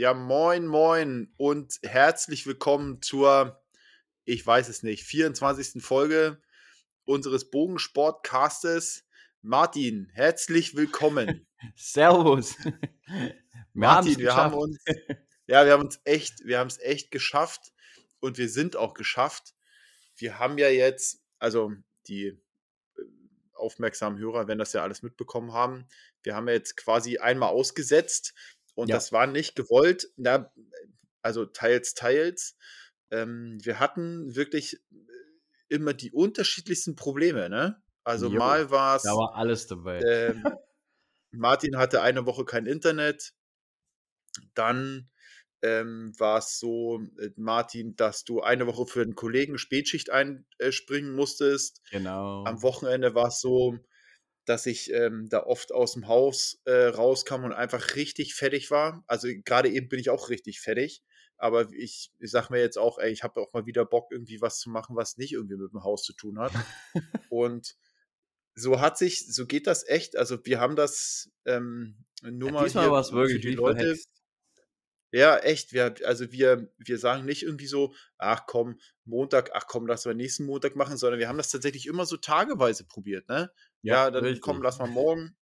Ja, moin, moin und herzlich willkommen zur, ich weiß es nicht, 24. Folge unseres Bogensportcastes. Martin, herzlich willkommen. Servus. Wir Martin, wir haben uns, ja, wir haben uns echt, wir haben es echt geschafft und wir sind auch geschafft. Wir haben ja jetzt, also die äh, aufmerksamen Hörer werden das ja alles mitbekommen haben. Wir haben ja jetzt quasi einmal ausgesetzt und ja. das war nicht gewollt. Na, also teils, teils. Ähm, wir hatten wirklich äh, immer die unterschiedlichsten Probleme, ne? Also jo, mal war es. Da war alles dabei. Ähm, Martin hatte eine Woche kein Internet. Dann ähm, war es so, äh, Martin, dass du eine Woche für einen Kollegen Spätschicht einspringen musstest. Genau. Am Wochenende war es so, dass ich ähm, da oft aus dem Haus äh, rauskam und einfach richtig fertig war. Also gerade eben bin ich auch richtig fertig. Aber ich, ich sag mir jetzt auch, ey, ich habe auch mal wieder Bock, irgendwie was zu machen, was nicht irgendwie mit dem Haus zu tun hat. und so hat sich, so geht das echt. Also wir haben das ähm, nur ja, mal hier was wirklich für die Leute. Verhext. Ja, echt. Wir, also wir, wir sagen nicht irgendwie so, ach komm, Montag, ach komm, lass wir nächsten Montag machen, sondern wir haben das tatsächlich immer so tageweise probiert, ne? Ja, ja dann richtig. komm, lass mal morgen.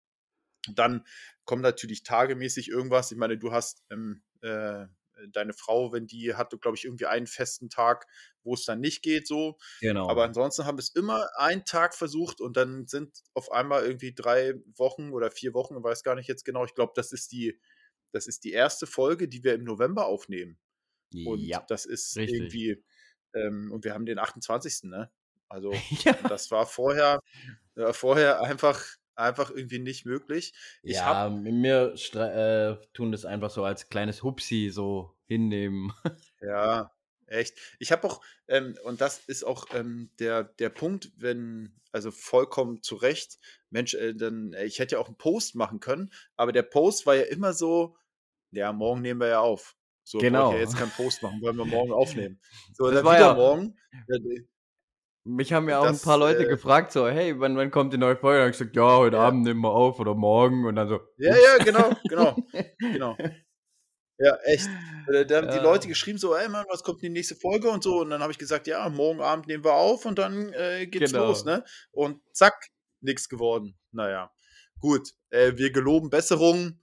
Dann kommt natürlich tagemäßig irgendwas. Ich meine, du hast ähm, äh, deine Frau, wenn die hat, glaube ich, irgendwie einen festen Tag, wo es dann nicht geht, so. Genau. Aber ansonsten haben wir es immer einen Tag versucht und dann sind auf einmal irgendwie drei Wochen oder vier Wochen, ich weiß gar nicht jetzt genau. Ich glaube, das ist die, das ist die erste Folge, die wir im November aufnehmen. Und ja, das ist richtig. irgendwie, ähm, und wir haben den 28. Ne? Also ja. das war vorher, äh, vorher einfach, einfach irgendwie nicht möglich. Ich ja, hab, mir äh, tun das einfach so als kleines Hupsi so hinnehmen. Ja, echt. Ich habe auch, ähm, und das ist auch ähm, der, der Punkt, wenn, also vollkommen zu Recht, Mensch, äh, dann, äh, ich hätte ja auch einen Post machen können, aber der Post war ja immer so, ja, morgen nehmen wir ja auf. So, genau. ich ja jetzt keinen Post machen, wollen wir morgen aufnehmen. So, das dann wieder ja, morgen. Mich haben ja auch das, ein paar Leute äh, gefragt, so, hey, wann, wann kommt die neue Folge? Und ich gesagt, ja, heute ja. Abend nehmen wir auf oder morgen und dann so. Ja, ja, genau, genau, genau. Ja, echt. Da haben die Leute geschrieben so, ey Mann, was kommt in die nächste Folge und so. Und dann habe ich gesagt, ja, morgen Abend nehmen wir auf und dann äh, geht's genau. los, ne? Und zack, nichts geworden. Naja, gut. Äh, wir geloben Besserung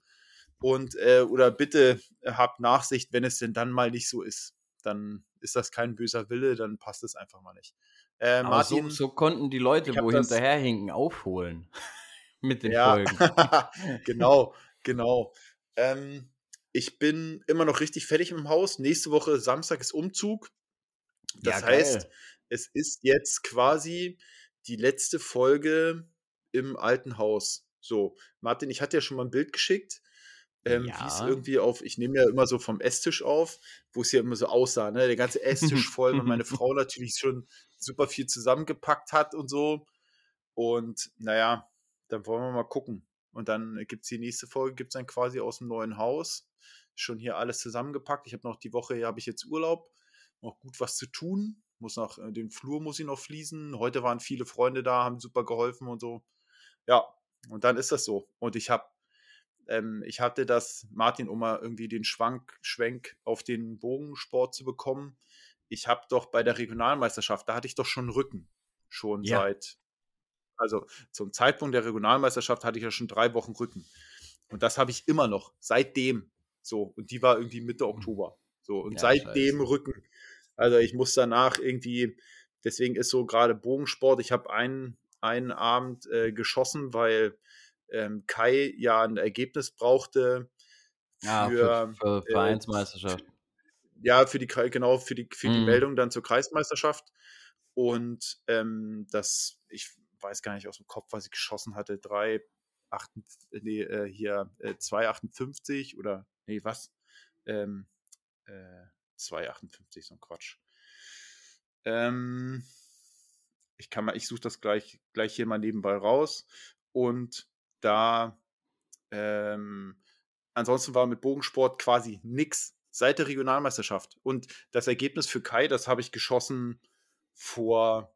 und äh, oder bitte habt Nachsicht, wenn es denn dann mal nicht so ist. Dann ist das kein böser Wille, dann passt es einfach mal nicht. Äh, Martin, so, so, konnten die Leute, wo hinterherhinken, aufholen mit den ja, Folgen. genau, genau. Ähm, ich bin immer noch richtig fertig im Haus. Nächste Woche Samstag ist Umzug. Das ja, heißt, es ist jetzt quasi die letzte Folge im alten Haus. So, Martin, ich hatte ja schon mal ein Bild geschickt ähm, ja. wie es irgendwie auf, ich nehme ja immer so vom Esstisch auf, wo es ja immer so aussah, ne? Der ganze Esstisch voll, weil meine Frau natürlich schon super viel zusammengepackt hat und so. Und naja, dann wollen wir mal gucken. Und dann gibt es die nächste Folge, gibt es dann quasi aus dem neuen Haus. Schon hier alles zusammengepackt. Ich habe noch die Woche, hier habe ich jetzt Urlaub, noch gut was zu tun. Muss noch, äh, den Flur muss ich noch fließen. Heute waren viele Freunde da, haben super geholfen und so. Ja, und dann ist das so. Und ich habe ähm, ich hatte das, Martin, um mal irgendwie den Schwank, Schwenk auf den Bogensport zu bekommen. Ich habe doch bei der Regionalmeisterschaft, da hatte ich doch schon Rücken. Schon ja. seit, also zum Zeitpunkt der Regionalmeisterschaft hatte ich ja schon drei Wochen Rücken. Und das habe ich immer noch, seitdem. So, und die war irgendwie Mitte hm. Oktober. So, und ja, seitdem scheiße. Rücken. Also ich muss danach irgendwie, deswegen ist so gerade Bogensport, ich habe einen, einen Abend äh, geschossen, weil ähm, Kai ja ein Ergebnis brauchte für, ja, für, für äh, Vereinsmeisterschaft. Äh, ja, für die genau für die für die mhm. Meldung dann zur Kreismeisterschaft und ähm, das ich weiß gar nicht aus dem Kopf, was ich geschossen hatte, 3 8, nee, äh, hier äh, 2,58 oder nee, was? Ähm, äh, 2,58, so ein Quatsch. Ähm, ich kann mal, ich suche das gleich, gleich hier mal nebenbei raus. Und da ähm, ansonsten war mit Bogensport quasi nix seit der Regionalmeisterschaft. Und das Ergebnis für Kai, das habe ich geschossen vor,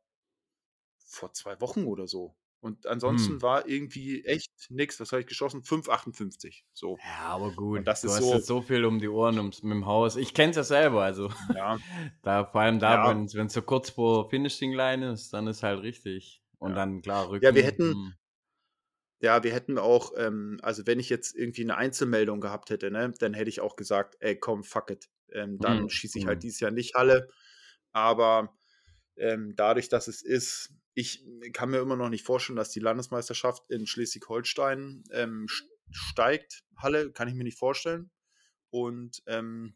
vor zwei Wochen oder so. Und ansonsten hm. war irgendwie echt nichts. Was habe ich geschossen? 5,58. So. Ja, aber gut. Und das du ist hast so, jetzt so viel um die Ohren ums, mit dem Haus. Ich kenne es ja selber. Also, ja. da, vor allem da, ja. wenn es so kurz vor Finishing Line ist, dann ist halt richtig. Und ja. dann klar Rücken. Ja, wir hätten. Ja, wir hätten auch, ähm, also wenn ich jetzt irgendwie eine Einzelmeldung gehabt hätte, ne, dann hätte ich auch gesagt, ey, komm, fuck it. Ähm, dann hm. schieße ich halt hm. dieses Jahr nicht Halle. Aber ähm, dadurch, dass es ist, ich kann mir immer noch nicht vorstellen, dass die Landesmeisterschaft in Schleswig-Holstein ähm, steigt. Halle kann ich mir nicht vorstellen. Und ähm,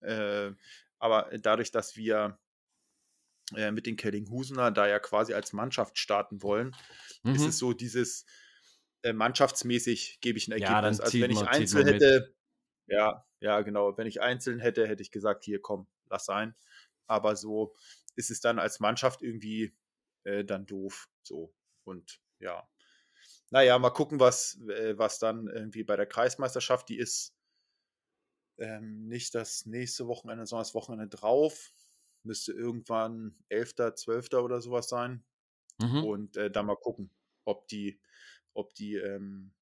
äh, aber dadurch, dass wir äh, mit den Kellinghusener da ja quasi als Mannschaft starten wollen, mhm. ist es so dieses äh, mannschaftsmäßig gebe ich ein Ergebnis. Ja, also wenn ich einzeln hätte, ja, ja, genau, wenn ich einzeln hätte, hätte ich gesagt, hier komm, lass sein. Aber so ist es dann als Mannschaft irgendwie äh, dann doof. So. Und ja. Naja, mal gucken, was, äh, was dann irgendwie bei der Kreismeisterschaft, die ist ähm, nicht das nächste Wochenende, sondern das Wochenende drauf. Müsste irgendwann 11., 12. oder sowas sein. Mhm. Und äh, dann mal gucken, ob die, ob die, ähm,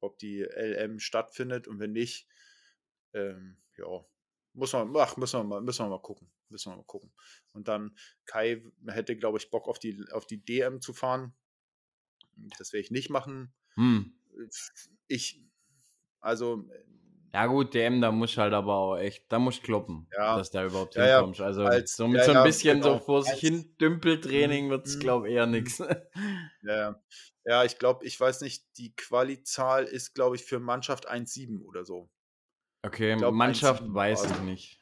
ob die LM stattfindet. Und wenn nicht, ähm, ja, muss man, ach, müssen wir mal, müssen wir mal gucken. Müssen wir mal gucken. Und dann Kai hätte, glaube ich, Bock auf die, auf die DM zu fahren. Das werde ich nicht machen. Hm. Ich, also. Ja, gut, DM, da muss halt aber auch echt, da muss kloppen, ja. dass da überhaupt ja, hinkommst. Also als, so mit so ein bisschen genau. so vor sich hin Dümpeltraining wird es, mhm. glaube ich, eher nichts. Ja, ja, ich glaube, ich weiß nicht, die Quali-Zahl ist, glaube ich, für Mannschaft 1,7 oder so. Okay, glaub, Mannschaft weiß ich nicht.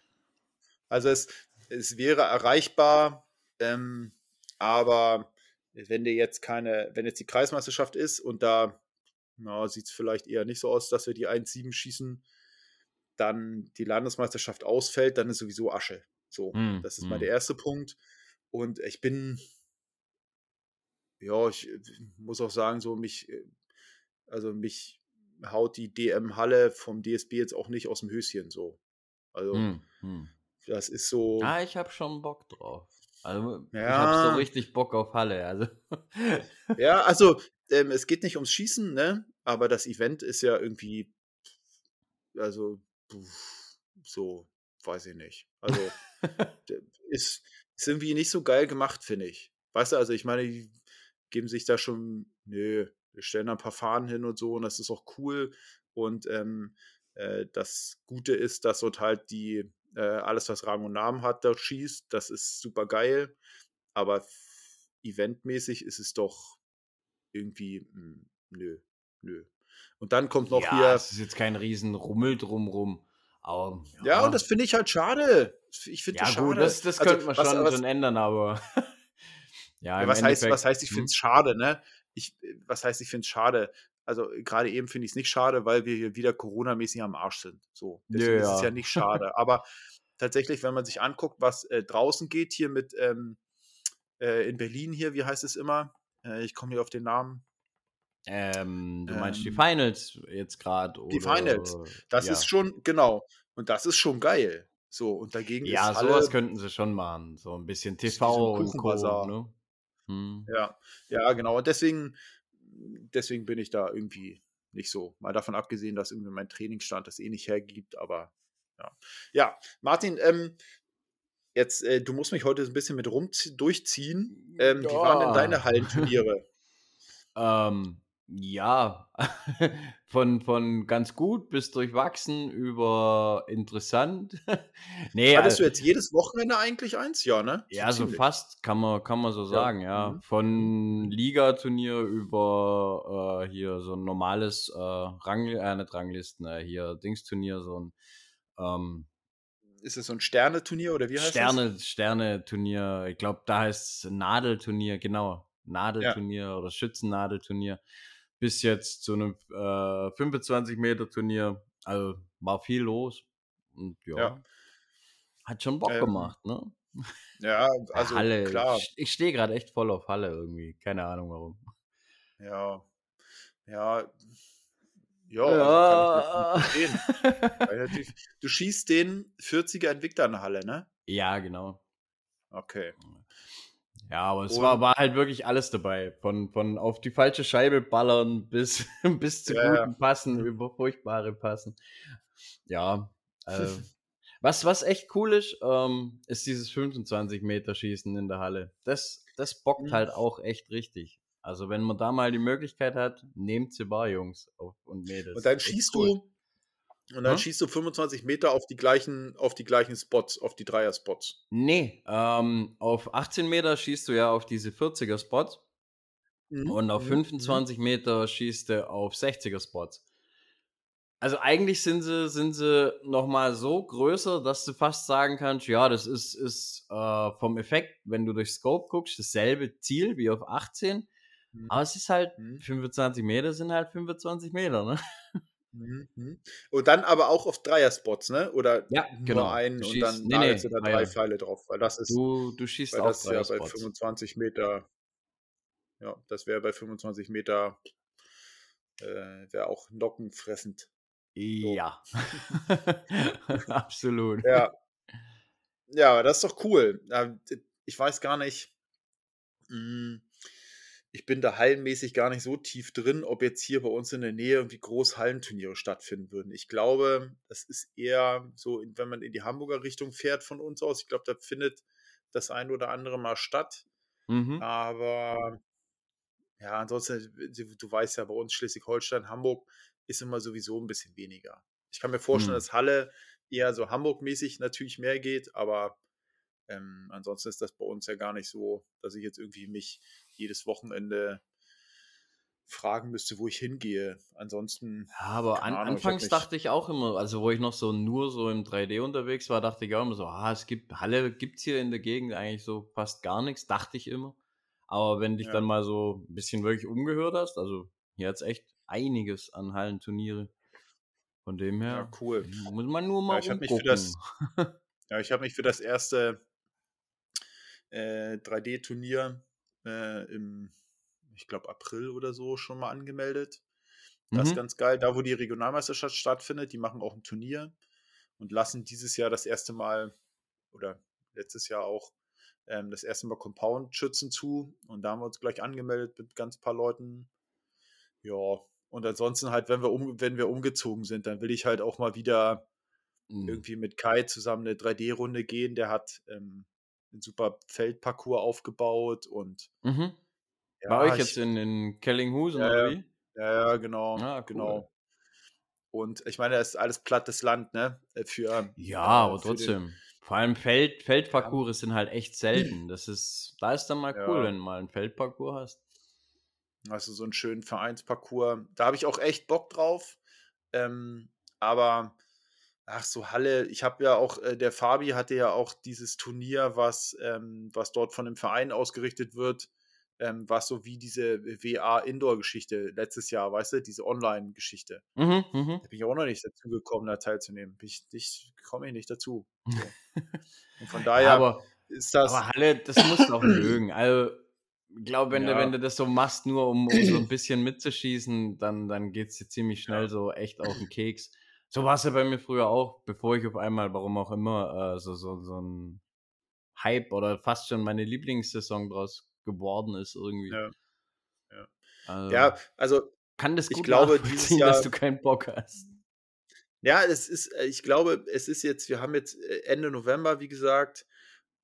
Also es, es wäre erreichbar, ähm, aber wenn dir jetzt keine, wenn jetzt die Kreismeisterschaft ist und da sieht es vielleicht eher nicht so aus, dass wir die 1-7 schießen, dann die Landesmeisterschaft ausfällt, dann ist sowieso Asche. So, mm, das ist mm. mal der erste Punkt. Und ich bin, ja, ich muss auch sagen, so mich, äh, also mich haut die DM Halle vom DSB jetzt auch nicht aus dem Höschen so. Also, mm, das ist so. Ja, ich habe schon Bock drauf. Also, ja. ich habe so richtig Bock auf Halle. Also. ja, also, ähm, es geht nicht ums Schießen, ne? Aber das Event ist ja irgendwie, also, so, weiß ich nicht. Also, ist, ist irgendwie nicht so geil gemacht, finde ich. Weißt du, also, ich meine, die geben sich da schon, nö, wir stellen da ein paar Fahnen hin und so und das ist auch cool. Und ähm, äh, das Gute ist, dass dort halt die äh, alles, was Rang und Namen hat, dort schießt. Das ist super geil. Aber eventmäßig ist es doch irgendwie, mh, hm, nö, nö. Und dann kommt noch ja, hier. Es ist jetzt kein riesen Rummel drumrum. Aber, ja. ja, und das finde ich halt schade. Ich finde ja, das schade. Das, das also, könnte man schon, was, schon ändern, aber. ja, ja was, heißt, was heißt, ich finde es hm? schade, ne? Ich, was heißt, ich finde es schade? also gerade eben finde ich es nicht schade, weil wir hier wieder Corona-mäßig am Arsch sind. So, deswegen ja. ist es ja nicht schade. Aber tatsächlich, wenn man sich anguckt, was äh, draußen geht, hier mit ähm, äh, in Berlin hier, wie heißt es immer? Äh, ich komme hier auf den Namen. Ähm, du meinst ähm, die Finals jetzt gerade? Die Finals. Das ja. ist schon, genau. Und das ist schon geil. So, und dagegen ja, ist. Ja, sowas könnten sie schon machen. So ein bisschen TV und Co. Ne? Hm. Ja, ja, genau. Und deswegen, deswegen bin ich da irgendwie nicht so. Mal davon abgesehen, dass irgendwie mein Trainingsstand das eh nicht hergibt, aber ja. Ja, Martin, ähm, jetzt, äh, du musst mich heute ein bisschen mit rum durchziehen. Ähm, ja. Wie waren denn deine Hallenturniere? ähm, ja, von, von ganz gut bis durchwachsen über interessant. nee, Hattest also, du jetzt jedes Wochenende eigentlich eins? Ja, ne? So ja, so fast, kann man, kann man so sagen, ja. Mhm. Von Ligaturnier über äh, hier so ein normales äh, Rang, äh, nicht Ranglisten, äh, hier Dingsturnier, so ein ähm, ist es so ein Sterneturnier oder wie heißt Sterne, das? Sterne-Turnier, ich glaube, da heißt es Nadelturnier, genau. Nadelturnier ja. oder Schützennadelturnier bis jetzt zu einem äh, 25 Meter Turnier. Also war viel los und ja, ja. hat schon Bock ähm, gemacht, ne? Ja, also Halle. klar. Ich stehe gerade echt voll auf Halle irgendwie. Keine Ahnung warum. Ja, ja, ja, also ja. du schießt den 40er Invicta in Halle, ne? Ja, genau. Okay. Ja, aber es war, war halt wirklich alles dabei. Von, von auf die falsche Scheibe ballern bis, bis zu ja, guten Passen, über furchtbare Passen. Ja, äh, was, was echt cool ist, ähm, ist dieses 25 Meter Schießen in der Halle. Das, das bockt mhm. halt auch echt richtig. Also wenn man da mal die Möglichkeit hat, nehmt sie wahr, Jungs und Mädels. Und dann schießt cool. du und dann hm? schießt du 25 Meter auf die gleichen, auf die gleichen Spots, auf die Dreier-Spots. Nee, ähm, auf 18 Meter schießt du ja auf diese 40er-Spots. Mhm. Und auf 25 mhm. Meter schießt du auf 60er-Spots. Also eigentlich sind sie, sind sie nochmal so größer, dass du fast sagen kannst, ja, das ist, ist äh, vom Effekt, wenn du durch Scope guckst, dasselbe Ziel wie auf 18. Mhm. Aber es ist halt, 25 mhm. Meter sind halt 25 Meter, ne? Mhm, mhm. Und dann aber auch auf Dreier-Spots, ne? Oder ja, genau. nur einen und dann nee, nee, da drei Pfeile drauf, weil das ist. Du, du schießt weil das ja bei 25 Meter. Ja, das wäre bei 25 Meter äh, wäre auch nockenfressend. Ja. Absolut. Ja. Ja, das ist doch cool. Ich weiß gar nicht. Mh, hm, ich bin da hallenmäßig gar nicht so tief drin, ob jetzt hier bei uns in der Nähe irgendwie groß Hallenturniere stattfinden würden. Ich glaube, das ist eher so, wenn man in die Hamburger Richtung fährt von uns aus. Ich glaube, da findet das ein oder andere mal statt. Mhm. Aber ja, ansonsten, du weißt ja, bei uns Schleswig-Holstein, Hamburg ist immer sowieso ein bisschen weniger. Ich kann mir vorstellen, mhm. dass Halle eher so Hamburg-mäßig natürlich mehr geht, aber ähm, ansonsten ist das bei uns ja gar nicht so, dass ich jetzt irgendwie mich jedes Wochenende fragen müsste, wo ich hingehe. Ansonsten. Ja, aber an, Ahnung, anfangs ich dachte ich auch immer, also wo ich noch so nur so im 3D unterwegs war, dachte ich auch immer so, ah, es gibt, Halle gibt es hier in der Gegend eigentlich so fast gar nichts, dachte ich immer. Aber wenn dich ja. dann mal so ein bisschen wirklich umgehört hast, also hier hat es echt einiges an Hallenturniere. Von dem her ja, cool. muss man nur mal ja, ich mich für das, Ja, ich habe mich für das erste äh, 3D-Turnier äh, im, ich glaube, April oder so schon mal angemeldet. Das mhm. ist ganz geil. Da, wo die Regionalmeisterschaft stattfindet, die machen auch ein Turnier und lassen dieses Jahr das erste Mal oder letztes Jahr auch ähm, das erste Mal Compound-Schützen zu. Und da haben wir uns gleich angemeldet mit ganz paar Leuten. Ja, und ansonsten halt, wenn wir, um, wenn wir umgezogen sind, dann will ich halt auch mal wieder mhm. irgendwie mit Kai zusammen eine 3D-Runde gehen. Der hat ähm, einen super Feldparcours aufgebaut und mhm. ja, War euch jetzt in, in Kellinghusen ja, oder wie? Ja, genau. Ah, cool. genau. Und ich meine, das ist alles plattes Land, ne? Äh, für, ja, äh, aber trotzdem. Den, Vor allem Feld, Feldparcours sind halt echt selten. Das ist, da ist dann mal cool, ja. wenn du mal einen Feldparcours hast. Also so einen schönen Vereinsparcours. Da habe ich auch echt Bock drauf. Ähm, aber Ach so, Halle. Ich habe ja auch, äh, der Fabi hatte ja auch dieses Turnier, was, ähm, was dort von dem Verein ausgerichtet wird, ähm, was so wie diese WA-Indoor-Geschichte letztes Jahr, weißt du, diese Online-Geschichte. Mhm, mh. Da bin ich auch noch nicht dazu gekommen, da teilzunehmen. Ich, ich komme ich nicht dazu. So. Und von daher aber, ist das. Aber Halle, das musst du auch mögen. Also, ich glaube, wenn, ja. du, wenn du das so machst, nur um, um so ein bisschen mitzuschießen, dann, dann geht es dir ziemlich schnell so echt auf den Keks. So war es ja bei mir früher auch, bevor ich auf einmal, warum auch immer, äh, so, so, so ein Hype oder fast schon meine Lieblingssaison draus geworden ist irgendwie. Ja, ja. Also, ja, also kann das gut ich glaube, dieses Jahr, dass du keinen Bock hast. Ja, es ist, äh, ich glaube, es ist jetzt, wir haben jetzt äh, Ende November, wie gesagt,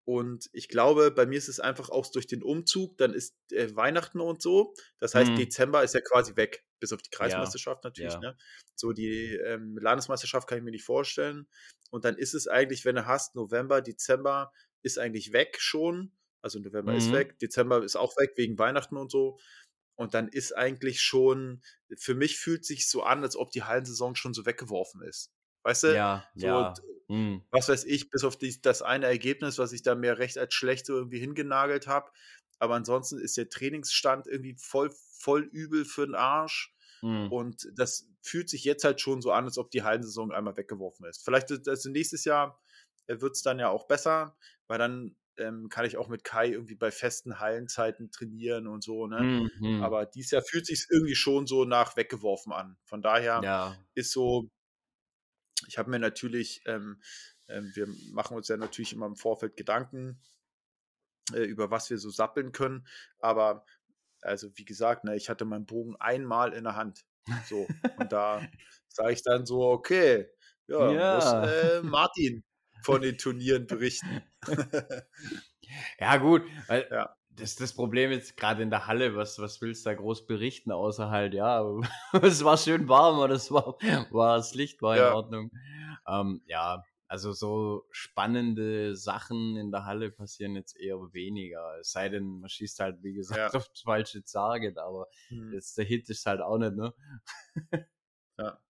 und ich glaube, bei mir ist es einfach auch durch den Umzug, dann ist äh, Weihnachten und so. Das heißt, mhm. Dezember ist ja quasi weg, bis auf die Kreismeisterschaft ja. natürlich. Ja. Ne? So die ähm, Landesmeisterschaft kann ich mir nicht vorstellen. Und dann ist es eigentlich, wenn du hast, November, Dezember ist eigentlich weg schon. Also November mhm. ist weg, Dezember ist auch weg wegen Weihnachten und so. Und dann ist eigentlich schon, für mich fühlt sich so an, als ob die Hallensaison schon so weggeworfen ist. Weißt du? Ja, so, ja. Mhm. Was weiß ich, bis auf die, das eine Ergebnis, was ich da mehr recht als schlecht so irgendwie hingenagelt habe. Aber ansonsten ist der Trainingsstand irgendwie voll, voll übel für den Arsch. Mhm. Und das fühlt sich jetzt halt schon so an, als ob die Hallensaison einmal weggeworfen ist. Vielleicht also nächstes Jahr äh, wird es dann ja auch besser, weil dann ähm, kann ich auch mit Kai irgendwie bei festen Hallenzeiten trainieren und so. Ne? Mhm. Aber dieses Jahr fühlt sich irgendwie schon so nach weggeworfen an. Von daher ja. ist so ich habe mir natürlich, ähm, äh, wir machen uns ja natürlich immer im Vorfeld Gedanken, äh, über was wir so sappeln können. Aber also wie gesagt, ne, ich hatte meinen Bogen einmal in der Hand. So. Und da sage ich dann so, okay, ja, ja. muss äh, Martin von den Turnieren berichten. ja, gut, weil ja. Das, das Problem jetzt gerade in der Halle, was, was willst du da groß berichten, außer halt, ja, es war schön warm oder es war, war das Licht war ja. in Ordnung. Ähm, ja, also so spannende Sachen in der Halle passieren jetzt eher weniger. Es sei denn, man schießt halt, wie gesagt, ja. auf das falsche Target, aber hm. jetzt der Hit ist halt auch nicht, ne? ja.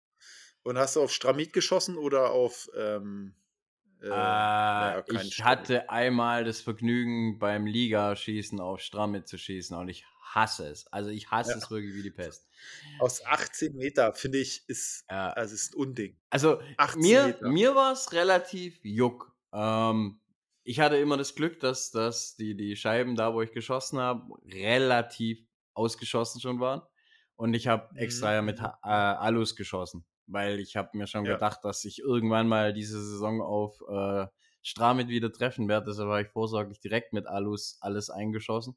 Und hast du auf Stramit geschossen oder auf ähm, äh, naja, ich Stramit. hatte einmal das Vergnügen beim Ligaschießen auf Stramit zu schießen und ich hasse es. Also ich hasse ja. es wirklich wie die Pest. Aus 18 Meter finde ich ist ja. also ist ein Unding. Also mir mir war es relativ juck. Ähm, ich hatte immer das Glück, dass, dass die, die Scheiben da, wo ich geschossen habe, relativ ausgeschossen schon waren. Und ich habe extra ja mit mhm. äh, Alus geschossen weil ich habe mir schon ja. gedacht, dass ich irgendwann mal diese Saison auf äh, Stramit wieder treffen werde. Deshalb habe ich vorsorglich direkt mit Alus alles eingeschossen.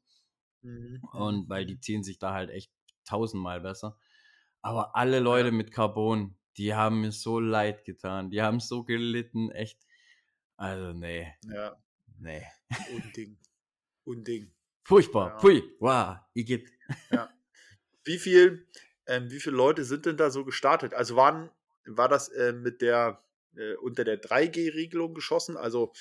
Mhm. Und weil die ziehen sich da halt echt tausendmal besser. Aber alle Leute ja. mit Carbon, die haben mir so leid getan. Die haben so gelitten, echt. Also, nee. Ja. Nee. Unding. Unding. Furchtbar. Ja. Pui. Wow. Igitt. Ja. Wie viel, ähm, wie viele Leute sind denn da so gestartet? Also waren, war das äh, mit der äh, unter der 3G-Regelung geschossen, also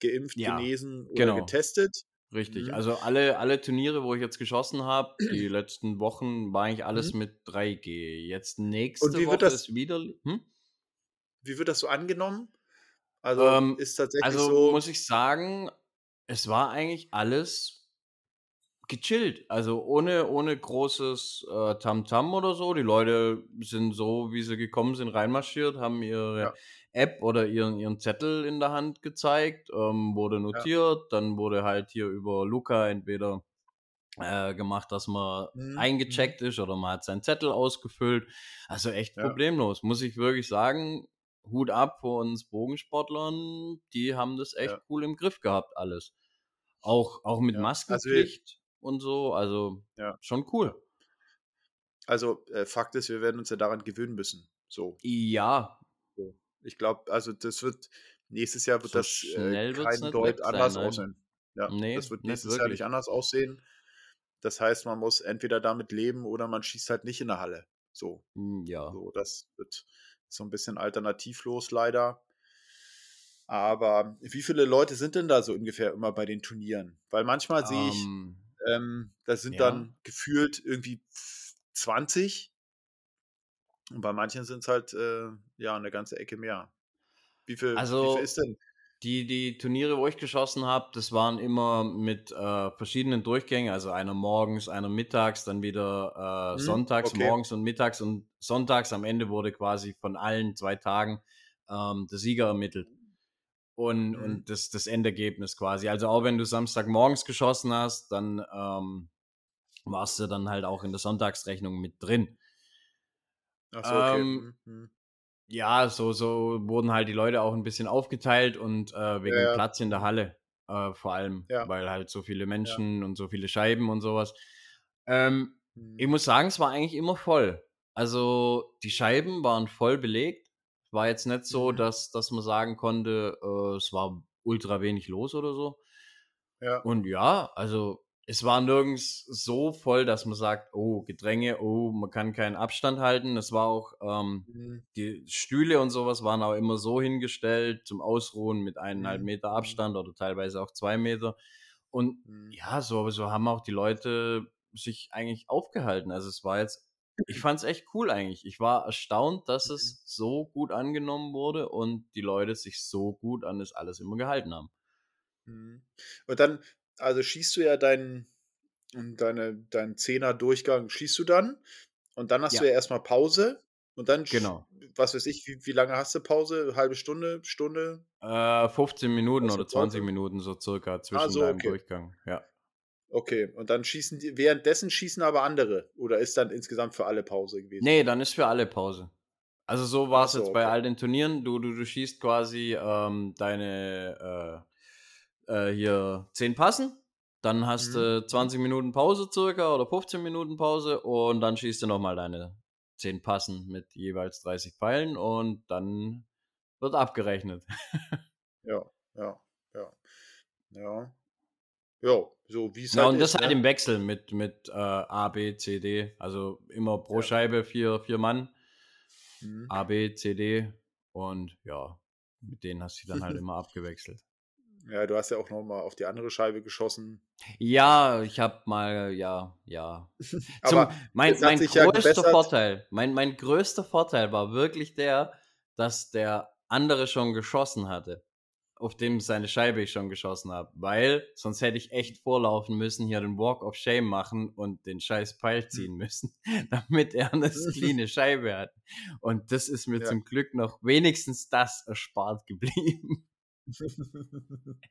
geimpft, ja, genesen oder genau. getestet? Richtig. Mhm. Also alle, alle Turniere, wo ich jetzt geschossen habe, die letzten Wochen, war eigentlich alles mhm. mit 3G. Jetzt nächste Woche das, ist wieder. Hm? Wie wird das so angenommen? Also ähm, ist tatsächlich also so. muss ich sagen, es war eigentlich alles gechillt. Also ohne, ohne großes äh, Tamtam oder so. Die Leute sind so, wie sie gekommen sind, reinmarschiert, haben ihre ja. App oder ihren, ihren Zettel in der Hand gezeigt, ähm, wurde notiert, ja. dann wurde halt hier über Luca entweder äh, gemacht, dass man mhm. eingecheckt mhm. ist oder man hat seinen Zettel ausgefüllt. Also echt ja. problemlos, muss ich wirklich sagen. Hut ab vor uns Bogensportlern, die haben das echt cool im Griff gehabt, alles. Auch, auch mit Maskenpflicht. Und so. Also ja. schon cool. Also äh, Fakt ist, wir werden uns ja daran gewöhnen müssen. So. Ja. So. Ich glaube, also das wird nächstes Jahr wird so das äh, kein Deut anders sein, aussehen. Ja, nee, das wird nächstes Jahr nicht anders aussehen. Das heißt, man muss entweder damit leben oder man schießt halt nicht in der Halle. So. Hm, ja. So, das wird so ein bisschen alternativlos leider. Aber wie viele Leute sind denn da so ungefähr immer bei den Turnieren? Weil manchmal um, sehe ich, ähm, das sind ja. dann gefühlt irgendwie 20. Und bei manchen sind es halt äh, ja eine ganze Ecke mehr. Wie viel, also, wie viel ist denn? Die, die Turniere, wo ich geschossen habe, das waren immer mit äh, verschiedenen Durchgängen, also einer morgens, einer mittags, dann wieder äh, hm, sonntags, okay. morgens und mittags und sonntags am Ende wurde quasi von allen zwei Tagen ähm, der Sieger ermittelt und, mhm. und das, das Endergebnis quasi. Also auch wenn du Samstagmorgens geschossen hast, dann ähm, warst du dann halt auch in der Sonntagsrechnung mit drin. Ach so, okay. Ähm, mhm, mhm. Ja, so, so wurden halt die Leute auch ein bisschen aufgeteilt und äh, wegen ja, Platz in der Halle äh, vor allem, ja. weil halt so viele Menschen ja. und so viele Scheiben und sowas. Ähm, mhm. Ich muss sagen, es war eigentlich immer voll. Also die Scheiben waren voll belegt. War jetzt nicht so, mhm. dass, dass man sagen konnte, äh, es war ultra wenig los oder so. Ja. Und ja, also es war nirgends so voll, dass man sagt, oh, Gedränge, oh, man kann keinen Abstand halten. Es war auch, ähm, mhm. die Stühle und sowas waren auch immer so hingestellt zum Ausruhen mit eineinhalb mhm. Meter mhm. Abstand oder teilweise auch zwei Meter. Und mhm. ja, so, so haben auch die Leute sich eigentlich aufgehalten. Also es war jetzt ich fand es echt cool eigentlich. Ich war erstaunt, dass mhm. es so gut angenommen wurde und die Leute sich so gut an das alles immer gehalten haben. Mhm. Und dann, also schießt du ja deinen, deine, deinen Zehner-Durchgang, schießt du dann und dann hast ja. du ja erstmal Pause und dann, genau. was weiß ich, wie, wie lange hast du Pause? Halbe Stunde, Stunde? Äh, 15 Minuten oder 20 Pause? Minuten so circa ah, zwischen ah, so, deinem okay. Durchgang, ja. Okay, und dann schießen die, währenddessen schießen aber andere. Oder ist dann insgesamt für alle Pause gewesen? Nee, dann ist für alle Pause. Also so war es so, jetzt okay. bei all den Turnieren. Du, du, du schießt quasi ähm, deine äh, äh, hier zehn Passen dann hast du mhm. 20 Minuten Pause circa oder 15 Minuten Pause und dann schießt du nochmal deine 10 Passen mit jeweils 30 Pfeilen und dann wird abgerechnet. ja, ja, ja. Ja. Ja, so wie es ja, halt und das ist, halt ne? im Wechsel mit, mit äh, A, B, C, D. Also immer pro ja. Scheibe vier, vier Mann. Mhm. A, B, C, D. Und ja, mit denen hast du dann halt immer abgewechselt. Ja, du hast ja auch noch mal auf die andere Scheibe geschossen. Ja, ich habe mal, ja, ja. Aber Zum, mein, mein größter ja Vorteil, mein, mein größter Vorteil war wirklich der, dass der andere schon geschossen hatte auf dem seine Scheibe ich schon geschossen habe, weil sonst hätte ich echt vorlaufen müssen, hier den Walk of Shame machen und den scheiß Pfeil hm. ziehen müssen, damit er eine cleane Scheibe hat. Und das ist mir ja. zum Glück noch wenigstens das erspart geblieben.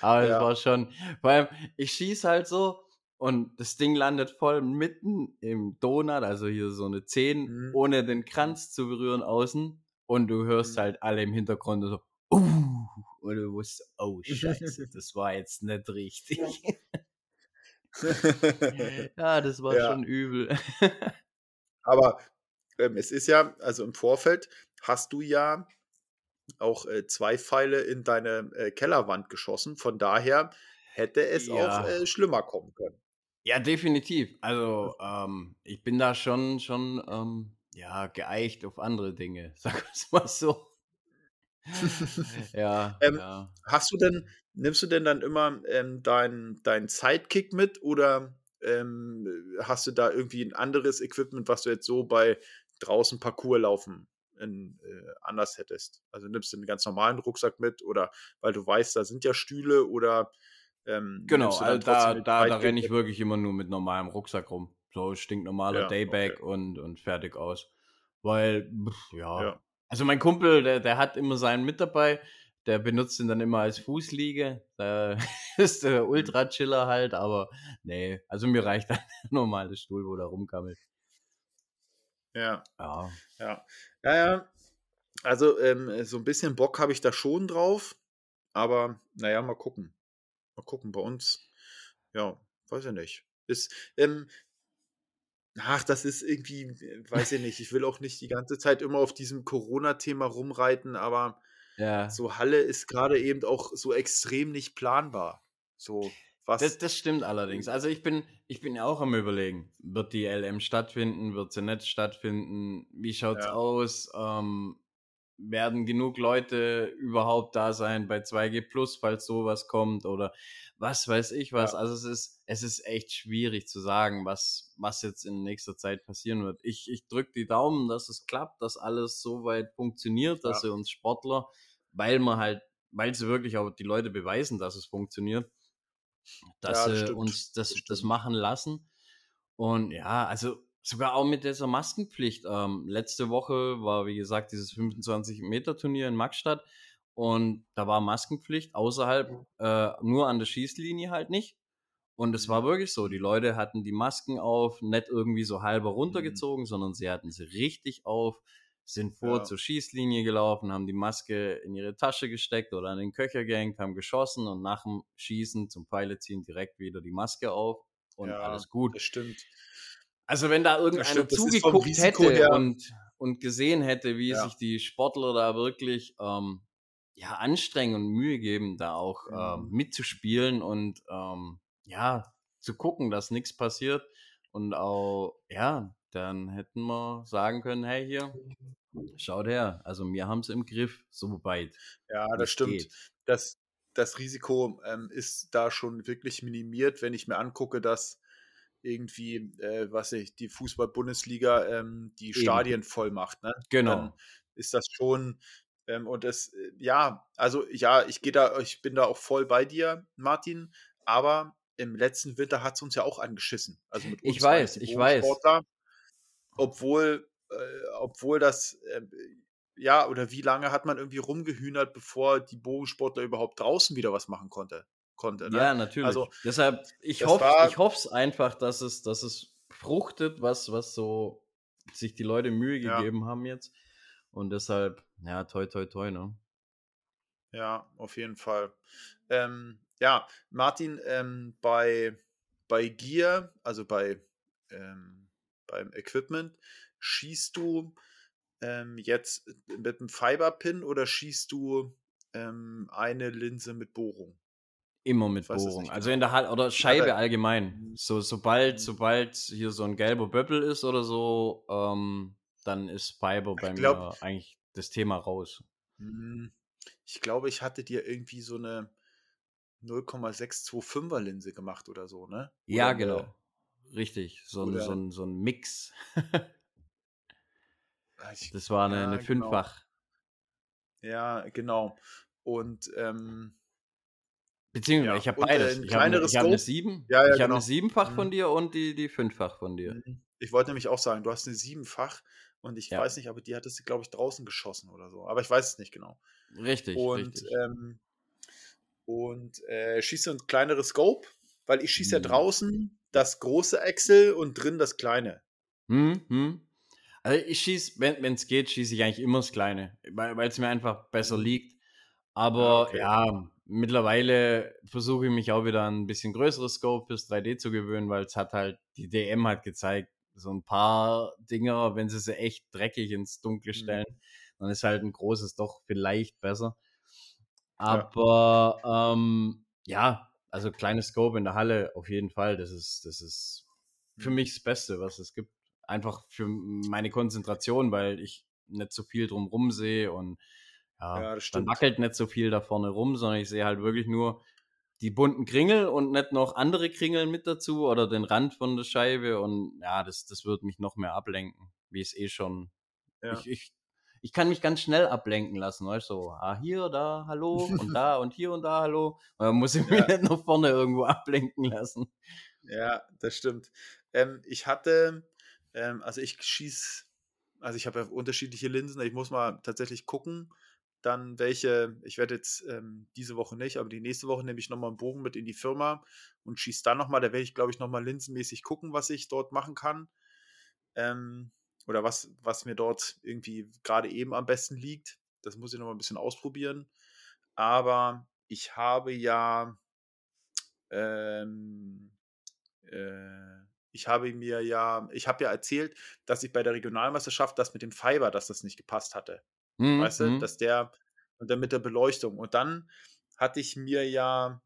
Aber ja. es war schon, vor allem, ich schieße halt so und das Ding landet voll mitten im Donut, also hier so eine 10, mhm. ohne den Kranz zu berühren außen. Und du hörst mhm. halt alle im Hintergrund so, uh, und du wusstest, oh Scheiße, das war jetzt nicht richtig. ja, das war ja. schon übel. Aber ähm, es ist ja, also im Vorfeld hast du ja auch äh, zwei Pfeile in deine äh, Kellerwand geschossen. Von daher hätte es ja. auch äh, schlimmer kommen können. Ja, definitiv. Also ähm, ich bin da schon, schon ähm, ja, geeicht auf andere Dinge, sag es mal so. ja, ähm, ja. Hast du denn, nimmst du denn dann immer ähm, deinen dein Sidekick mit oder ähm, hast du da irgendwie ein anderes Equipment, was du jetzt so bei draußen Parcours laufen in, äh, anders hättest? Also nimmst du einen ganz normalen Rucksack mit oder weil du weißt, da sind ja Stühle oder ähm, genau, also da, da, da renne ich wirklich immer nur mit normalem Rucksack rum. So stinknormaler ja, Daybag okay. und, und fertig aus. Weil, pff, ja, ja, also mein Kumpel, der, der hat immer seinen mit dabei. Der benutzt ihn dann immer als Fußliege. Da ist der. Ultra-Chiller halt, aber nee, also mir reicht ein normales Stuhl, wo der rumkammelt. Ja. Ja. Ja, ja. ja. Also ähm, so ein bisschen Bock habe ich da schon drauf. Aber naja, mal gucken. Mal gucken bei uns. Ja, weiß ich nicht. Ist, ähm, Ach, das ist irgendwie, äh, weiß ich nicht. Ich will auch nicht die ganze Zeit immer auf diesem Corona-Thema rumreiten, aber ja. so Halle ist gerade eben auch so extrem nicht planbar. So, was. Das, das stimmt allerdings. Also ich bin, ich bin ja auch am überlegen, wird die LM stattfinden, wird sie nicht stattfinden, wie schaut's ja. aus? Ähm, werden genug Leute überhaupt da sein bei 2G Plus, falls sowas kommt oder was weiß ich was. Ja. Also es ist, es ist echt schwierig zu sagen, was, was jetzt in nächster Zeit passieren wird. Ich, ich drücke die Daumen, dass es klappt, dass alles so weit funktioniert, dass ja. sie uns Sportler, weil man halt, weil sie wirklich auch die Leute beweisen, dass es funktioniert, dass ja, sie uns das, das, das machen lassen. Und ja, also Sogar auch mit dieser Maskenpflicht. Ähm, letzte Woche war, wie gesagt, dieses 25-Meter-Turnier in Maxstadt und da war Maskenpflicht außerhalb, äh, nur an der Schießlinie halt nicht. Und es war mhm. wirklich so, die Leute hatten die Masken auf, nicht irgendwie so halber mhm. runtergezogen, mhm. sondern sie hatten sie richtig auf, sind vor ja. zur Schießlinie gelaufen, haben die Maske in ihre Tasche gesteckt oder an den Köcher gehängt, haben geschossen und nach dem Schießen zum Pfeile ziehen direkt wieder die Maske auf und ja, alles gut. Das stimmt. Also wenn da irgendeiner zugeguckt hätte her. und, und gesehen hätte, wie ja. sich die Sportler da wirklich ähm, ja, anstrengen und Mühe geben, da auch ähm, mhm. mitzuspielen und ähm, ja, zu gucken, dass nichts passiert. Und auch, ja, dann hätten wir sagen können, hey hier, schaut her. Also wir haben es im Griff, so weit. Ja, das stimmt. Das, das Risiko ähm, ist da schon wirklich minimiert, wenn ich mir angucke, dass irgendwie, äh, was ich, die Fußball-Bundesliga ähm, die Eben. Stadien voll macht. Ne? Genau. Dann ist das schon, ähm, und das, äh, ja, also ja, ich gehe da, ich bin da auch voll bei dir, Martin, aber im letzten Winter hat es uns ja auch angeschissen. Also mit uns ich weiß, ich weiß. Obwohl, äh, obwohl das, äh, ja, oder wie lange hat man irgendwie rumgehühnert, bevor die Bogensportler überhaupt draußen wieder was machen konnte? Konnte. Ne? Ja, natürlich. Also, Deshalb, ich hoffe ich es einfach, dass es, dass es fruchtet, was, was so sich die Leute Mühe gegeben ja. haben jetzt. Und deshalb, ja, toi, toi, toi, ne? Ja, auf jeden Fall. Ähm, ja, Martin, ähm, bei, bei Gear, also bei ähm, beim Equipment, schießt du ähm, jetzt mit einem Fiberpin oder schießt du ähm, eine Linse mit Bohrung? Immer mit Bohrung. Also genau. in der Halle oder Scheibe ja, allgemein. Mhm. So, sobald, sobald hier so ein gelber Böppel ist oder so, ähm, dann ist Fiber bei glaub, mir eigentlich das Thema raus. Mhm. Ich glaube, ich hatte dir irgendwie so eine 0,625er Linse gemacht oder so, ne? Oder ja, genau. Richtig. So ein, so, ein, so ein Mix. Ah, das war eine, ja, eine genau. Fünffach. Genau. Ja, genau. Und ähm, Beziehungsweise, ja. ich habe beides. ich habe eine, hab eine sieben. Ja, ja, ich genau. habe eine siebenfach mhm. von dir und die, die fünffach von dir. Mhm. Ich wollte nämlich auch sagen, du hast eine siebenfach und ich weiß nicht, aber die hattest du, glaube ich, draußen geschossen oder so. Aber ich weiß es nicht genau. Richtig. Und, richtig. Ähm, und äh, schießt du ein kleineres Scope, weil ich schieße mhm. ja draußen das große Excel und drin das kleine. Mhm. Also ich schieße, wenn es geht, schieße ich eigentlich immer das Kleine, weil es mir einfach besser mhm. liegt. Aber ah, okay. ja, mittlerweile versuche ich mich auch wieder ein bisschen größeres Scope fürs 3D zu gewöhnen, weil es hat halt, die DM hat gezeigt, so ein paar Dinger, wenn sie sie echt dreckig ins Dunkle mhm. stellen, mhm. dann ist halt ein großes doch vielleicht besser. Aber ja. Ähm, ja, also kleines Scope in der Halle auf jeden Fall, das ist, das ist für mhm. mich das Beste, was es gibt. Einfach für meine Konzentration, weil ich nicht so viel drumrum sehe und ja, ja dann wackelt nicht so viel da vorne rum, sondern ich sehe halt wirklich nur die bunten Kringel und nicht noch andere Kringel mit dazu oder den Rand von der Scheibe und ja, das, das wird mich noch mehr ablenken, wie es eh schon. Ja. Ich, ich, ich kann mich ganz schnell ablenken lassen, weißt du, so, ah, hier, da, hallo und da und hier und da, hallo. Dann muss ich mich ja. nicht noch vorne irgendwo ablenken lassen. Ja, das stimmt. Ähm, ich hatte, ähm, also ich schieße, also ich habe ja unterschiedliche Linsen, ich muss mal tatsächlich gucken, dann welche, ich werde jetzt ähm, diese Woche nicht, aber die nächste Woche nehme ich nochmal einen Bogen mit in die Firma und schieße dann nochmal, da werde ich glaube ich nochmal linsenmäßig gucken, was ich dort machen kann. Ähm, oder was, was mir dort irgendwie gerade eben am besten liegt. Das muss ich nochmal ein bisschen ausprobieren. Aber ich habe ja, ähm, äh, ich habe mir ja, ich habe ja erzählt, dass ich bei der Regionalmeisterschaft das mit dem Fiber, dass das nicht gepasst hatte. Mhm. Weißt du, mhm. dass der und dann mit der Beleuchtung. Und dann hatte ich mir ja,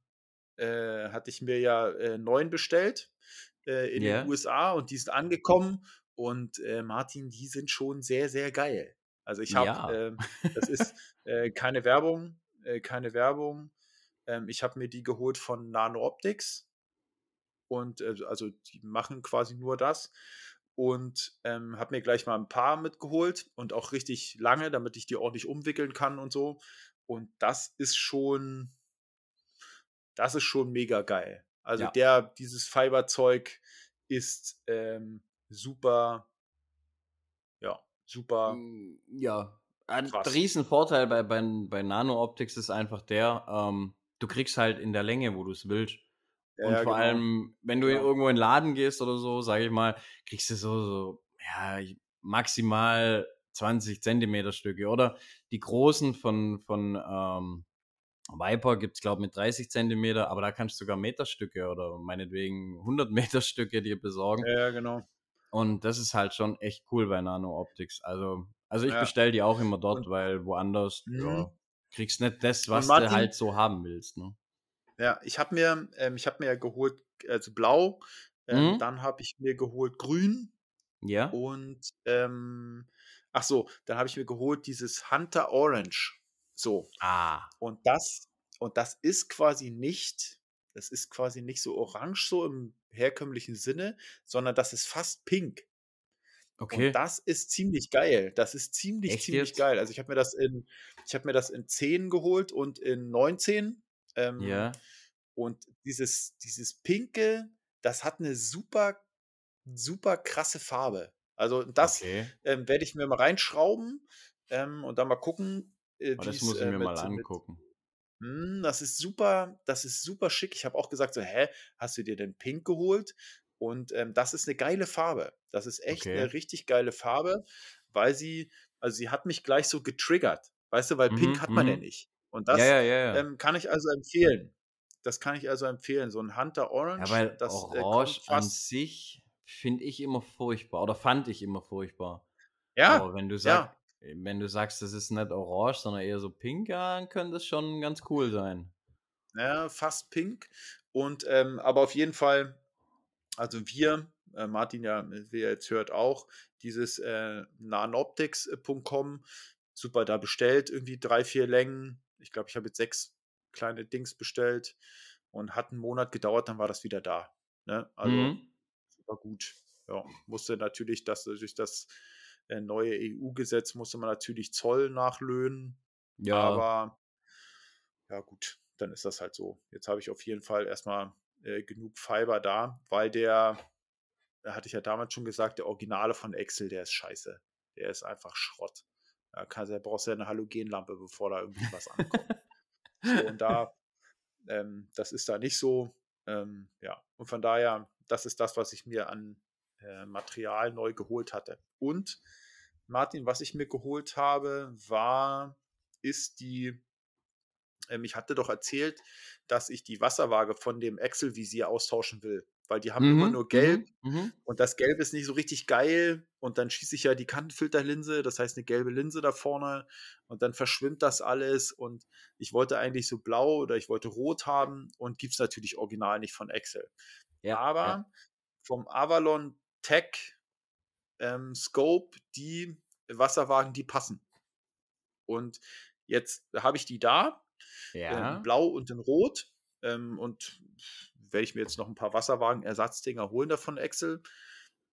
äh, hatte ich mir ja äh, neun bestellt äh, in yeah. den USA und die sind angekommen und äh, Martin, die sind schon sehr, sehr geil. Also ich habe, ja. Ähm, das ist äh, keine Werbung, äh, keine Werbung. Ähm, ich habe mir die geholt von Nano Optics und also die machen quasi nur das und ähm, habe mir gleich mal ein paar mitgeholt und auch richtig lange, damit ich die ordentlich umwickeln kann und so. Und das ist schon, das ist schon mega geil. Also ja. der, dieses Fiberzeug ist ähm, super, ja, super. Hm, ja, ein Riesenvorteil bei, bei, bei Nano Optics ist einfach der, ähm, du kriegst halt in der Länge, wo du es willst. Ja, und vor genau. allem, wenn du genau. irgendwo in den Laden gehst oder so, sage ich mal, kriegst du so, so ja, maximal 20 Zentimeter Stücke. Oder die großen von, von ähm, Viper gibt es, glaube ich, mit 30 Zentimeter, aber da kannst du sogar Meterstücke oder meinetwegen 100 Meterstücke dir besorgen. Ja, genau. Und das ist halt schon echt cool bei Nano Optics. Also, also ich ja. bestelle die auch immer dort, weil woanders mhm. ja, kriegst nicht das, was Martin, du halt so haben willst. Ne? Ja, ich habe mir, ähm, ich habe mir geholt, also blau, ähm, mhm. dann habe ich mir geholt grün. Ja. Und ähm, ach so, dann habe ich mir geholt dieses Hunter Orange. So. Ah. Und das, und das ist quasi nicht, das ist quasi nicht so orange so im herkömmlichen Sinne, sondern das ist fast pink. Okay. Und das ist ziemlich geil. Das ist ziemlich, Echt ziemlich jetzt? geil. Also ich habe mir das in, ich habe mir das in 10 geholt und in 19 ähm, ja. Und dieses, dieses Pinke, das hat eine super, super krasse Farbe. Also das okay. ähm, werde ich mir mal reinschrauben ähm, und dann mal gucken. Äh, oh, das muss ich äh, mir mit, mal angucken. Mit, hm, das ist super, das ist super schick. Ich habe auch gesagt, so, hä, hast du dir denn Pink geholt? Und ähm, das ist eine geile Farbe. Das ist echt okay. eine richtig geile Farbe, weil sie, also sie hat mich gleich so getriggert. Weißt du, weil mhm, Pink hat man ja mhm. nicht. Und das ja, ja, ähm, kann ich also empfehlen. das kann ich also empfehlen. So ein Hunter Orange. Ja, weil das, äh, Orange äh, an sich finde ich immer furchtbar oder fand ich immer furchtbar. Ja. Aber wenn du sagst, ja. wenn du sagst, das ist nicht orange, sondern eher so pink, dann könnte das schon ganz cool sein. Ja, fast pink. Und ähm, aber auf jeden Fall, also wir, äh, Martin ja, wie ihr jetzt hört, auch, dieses äh, nanoptics.com, super da bestellt, irgendwie drei, vier Längen. Ich glaube, ich habe jetzt sechs kleine Dings bestellt und hat einen Monat gedauert, dann war das wieder da. Ne? Also mhm. war gut. Ja, musste natürlich, dass durch das äh, neue EU-Gesetz musste man natürlich Zoll nachlöhnen. Ja. Aber ja, gut, dann ist das halt so. Jetzt habe ich auf jeden Fall erstmal äh, genug Fiber da, weil der, da hatte ich ja damals schon gesagt, der Originale von Excel, der ist scheiße. Der ist einfach Schrott. Da, kann, da brauchst du ja eine Halogenlampe, bevor da irgendwie was ankommt. so, und da, ähm, das ist da nicht so. Ähm, ja, und von daher, das ist das, was ich mir an äh, Material neu geholt hatte. Und Martin, was ich mir geholt habe, war, ist die ähm, ich hatte doch erzählt, dass ich die Wasserwaage von dem Excel-Visier austauschen will, weil die haben mhm. immer nur mhm, gelb mhm. und das Gelb ist nicht so richtig geil und dann schieße ich ja die Kantenfilterlinse, das heißt eine gelbe Linse da vorne und dann verschwimmt das alles und ich wollte eigentlich so blau oder ich wollte rot haben und gibt es natürlich original nicht von Excel. Ja, Aber ja. vom Avalon Tech ähm, Scope die Wasserwagen, die passen. Und jetzt habe ich die da ja. in Blau und in Rot. Ähm, und werde ich mir jetzt noch ein paar Wasserwagen-Ersatzdinger holen davon, Excel.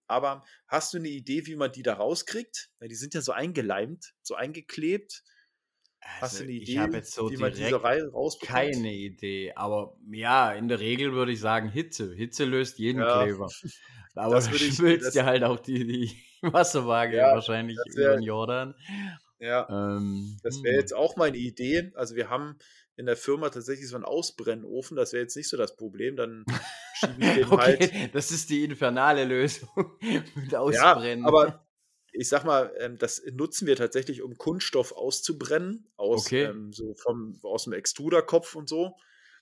Aber hast du eine Idee, wie man die da rauskriegt? Ja, die sind ja so eingeleimt, so eingeklebt. Also, hast du eine Idee, ich habe jetzt so wie man diese Reihe rausbekommt? Keine Idee, aber ja, in der Regel würde ich sagen Hitze. Hitze löst jeden ja. Kleber. Aber das du schmilzt ja halt auch die, die Wasserwaage ja, wahrscheinlich wär, über den Jordan. Ja, ähm, das wäre hm. jetzt auch meine Idee. Also wir haben in der Firma tatsächlich so einen Ausbrennofen, das wäre jetzt nicht so das Problem, dann schieben wir den okay, halt. Das ist die infernale Lösung mit Ausbrennen. Ja, aber ich sag mal, ähm, das nutzen wir tatsächlich, um Kunststoff auszubrennen, aus, okay. ähm, so vom, aus dem Extruderkopf und so.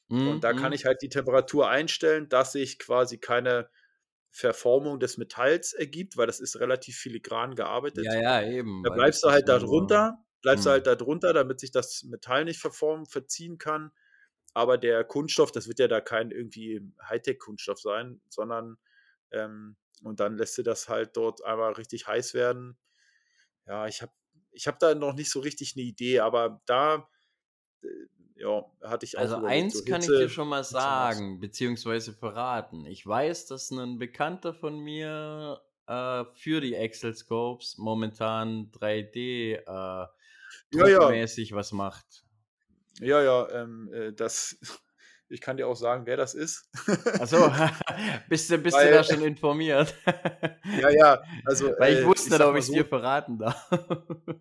Mm, und da mm. kann mhm. ich halt die Temperatur einstellen, dass ich quasi keine Verformung des Metalls ergibt, weil das ist relativ filigran gearbeitet. Ja, ja, eben. Da bleibst du halt da drunter, bleibst hm. du halt da drunter, damit sich das Metall nicht verformen, verziehen kann. Aber der Kunststoff, das wird ja da kein irgendwie Hightech-Kunststoff sein, sondern ähm, und dann lässt du das halt dort einmal richtig heiß werden. Ja, ich habe ich hab da noch nicht so richtig eine Idee, aber da äh, ja, hatte ich auch. Also eins so kann ich dir schon mal sagen, beziehungsweise verraten. Ich weiß, dass ein Bekannter von mir äh, für die Excel Scopes momentan 3D äh, ja, ja. was macht. Ja, ja, ähm, äh, das. Ich kann dir auch sagen, wer das ist. Achso, bist, du, bist Weil, du da schon informiert? ja, ja, also. Weil ich äh, wusste ich nicht, ob ich es so, dir verraten darf.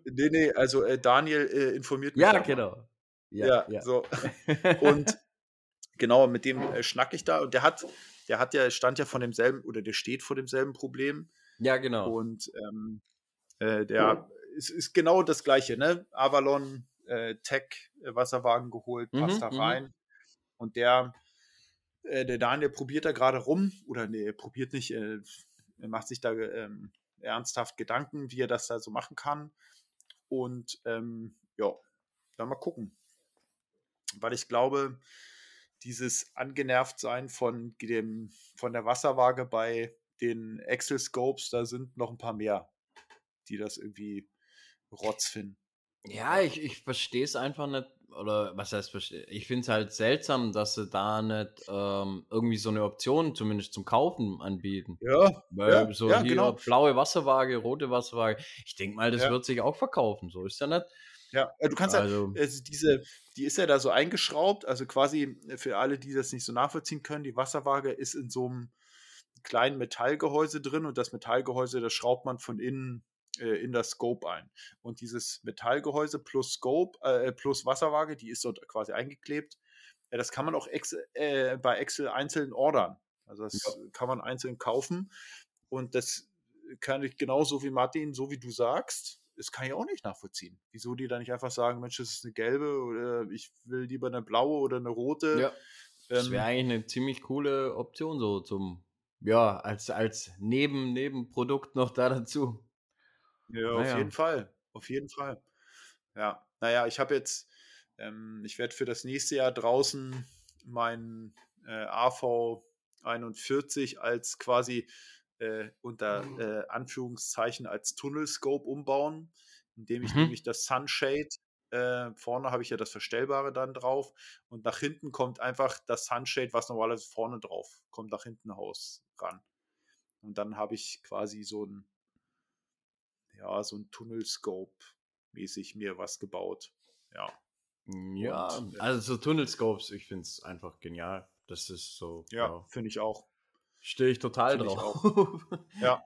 nee, nee, also äh, Daniel äh, informiert mich. Ja, genau. Ja, ja, ja. so. Und genau, mit dem äh, schnack ich da. Und der hat, der hat ja, stand ja von demselben, oder der steht vor demselben Problem. Ja, genau. Und ähm, äh, der ist, ist, genau das gleiche, ne? Avalon äh, Tech äh, Wasserwagen geholt, passt mhm, da mhm. rein. Mhm. Und der, äh, der Daniel probiert da gerade rum, oder nee, er probiert nicht, er macht sich da ähm, ernsthaft Gedanken, wie er das da so machen kann. Und ähm, ja, dann mal gucken weil ich glaube, dieses angenervt sein von dem, von der Wasserwaage bei den Excel Scopes, da sind noch ein paar mehr, die das irgendwie Rotz finden. Ja, ich, ich verstehe es einfach nicht, oder was heißt? Ich finde es halt seltsam, dass sie da nicht ähm, irgendwie so eine Option zumindest zum Kaufen anbieten. Ja. Weil ja, so ja, hier genau. blaue Wasserwaage, rote Wasserwaage, ich denke mal, das ja. wird sich auch verkaufen, so ist ja nicht. Ja, äh, du kannst also, ja, also diese, die ist ja da so eingeschraubt, also quasi für alle, die das nicht so nachvollziehen können, die Wasserwaage ist in so einem kleinen Metallgehäuse drin und das Metallgehäuse, das schraubt man von innen äh, in das Scope ein. Und dieses Metallgehäuse plus Scope, äh, plus Wasserwaage, die ist dort quasi eingeklebt. Äh, das kann man auch Excel, äh, bei Excel einzeln ordern. Also das ja. kann man einzeln kaufen. Und das kann ich genauso wie Martin, so wie du sagst, das kann ich auch nicht nachvollziehen. Wieso die da nicht einfach sagen, Mensch, das ist eine gelbe oder ich will lieber eine blaue oder eine rote. Ja. Das wäre ähm, eigentlich eine ziemlich coole Option so zum, ja, als, als Neben, Nebenprodukt noch da dazu. Ja, naja. auf jeden Fall. Auf jeden Fall. Ja, naja, ich habe jetzt, ähm, ich werde für das nächste Jahr draußen mein äh, AV 41 als quasi äh, unter äh, Anführungszeichen als Tunnelscope umbauen, indem ich mhm. nämlich das Sunshade äh, vorne habe ich ja das Verstellbare dann drauf und nach hinten kommt einfach das Sunshade, was normalerweise vorne drauf kommt, nach hinten raus ran. Und dann habe ich quasi so ein, ja, so ein Tunnelscope mäßig mir was gebaut. Ja. Hm, ja, und, also so Tunnelscopes, ich finde es einfach genial. Das ist so. Ja, ja. finde ich auch. Stehe ich total find drauf. Ich ja.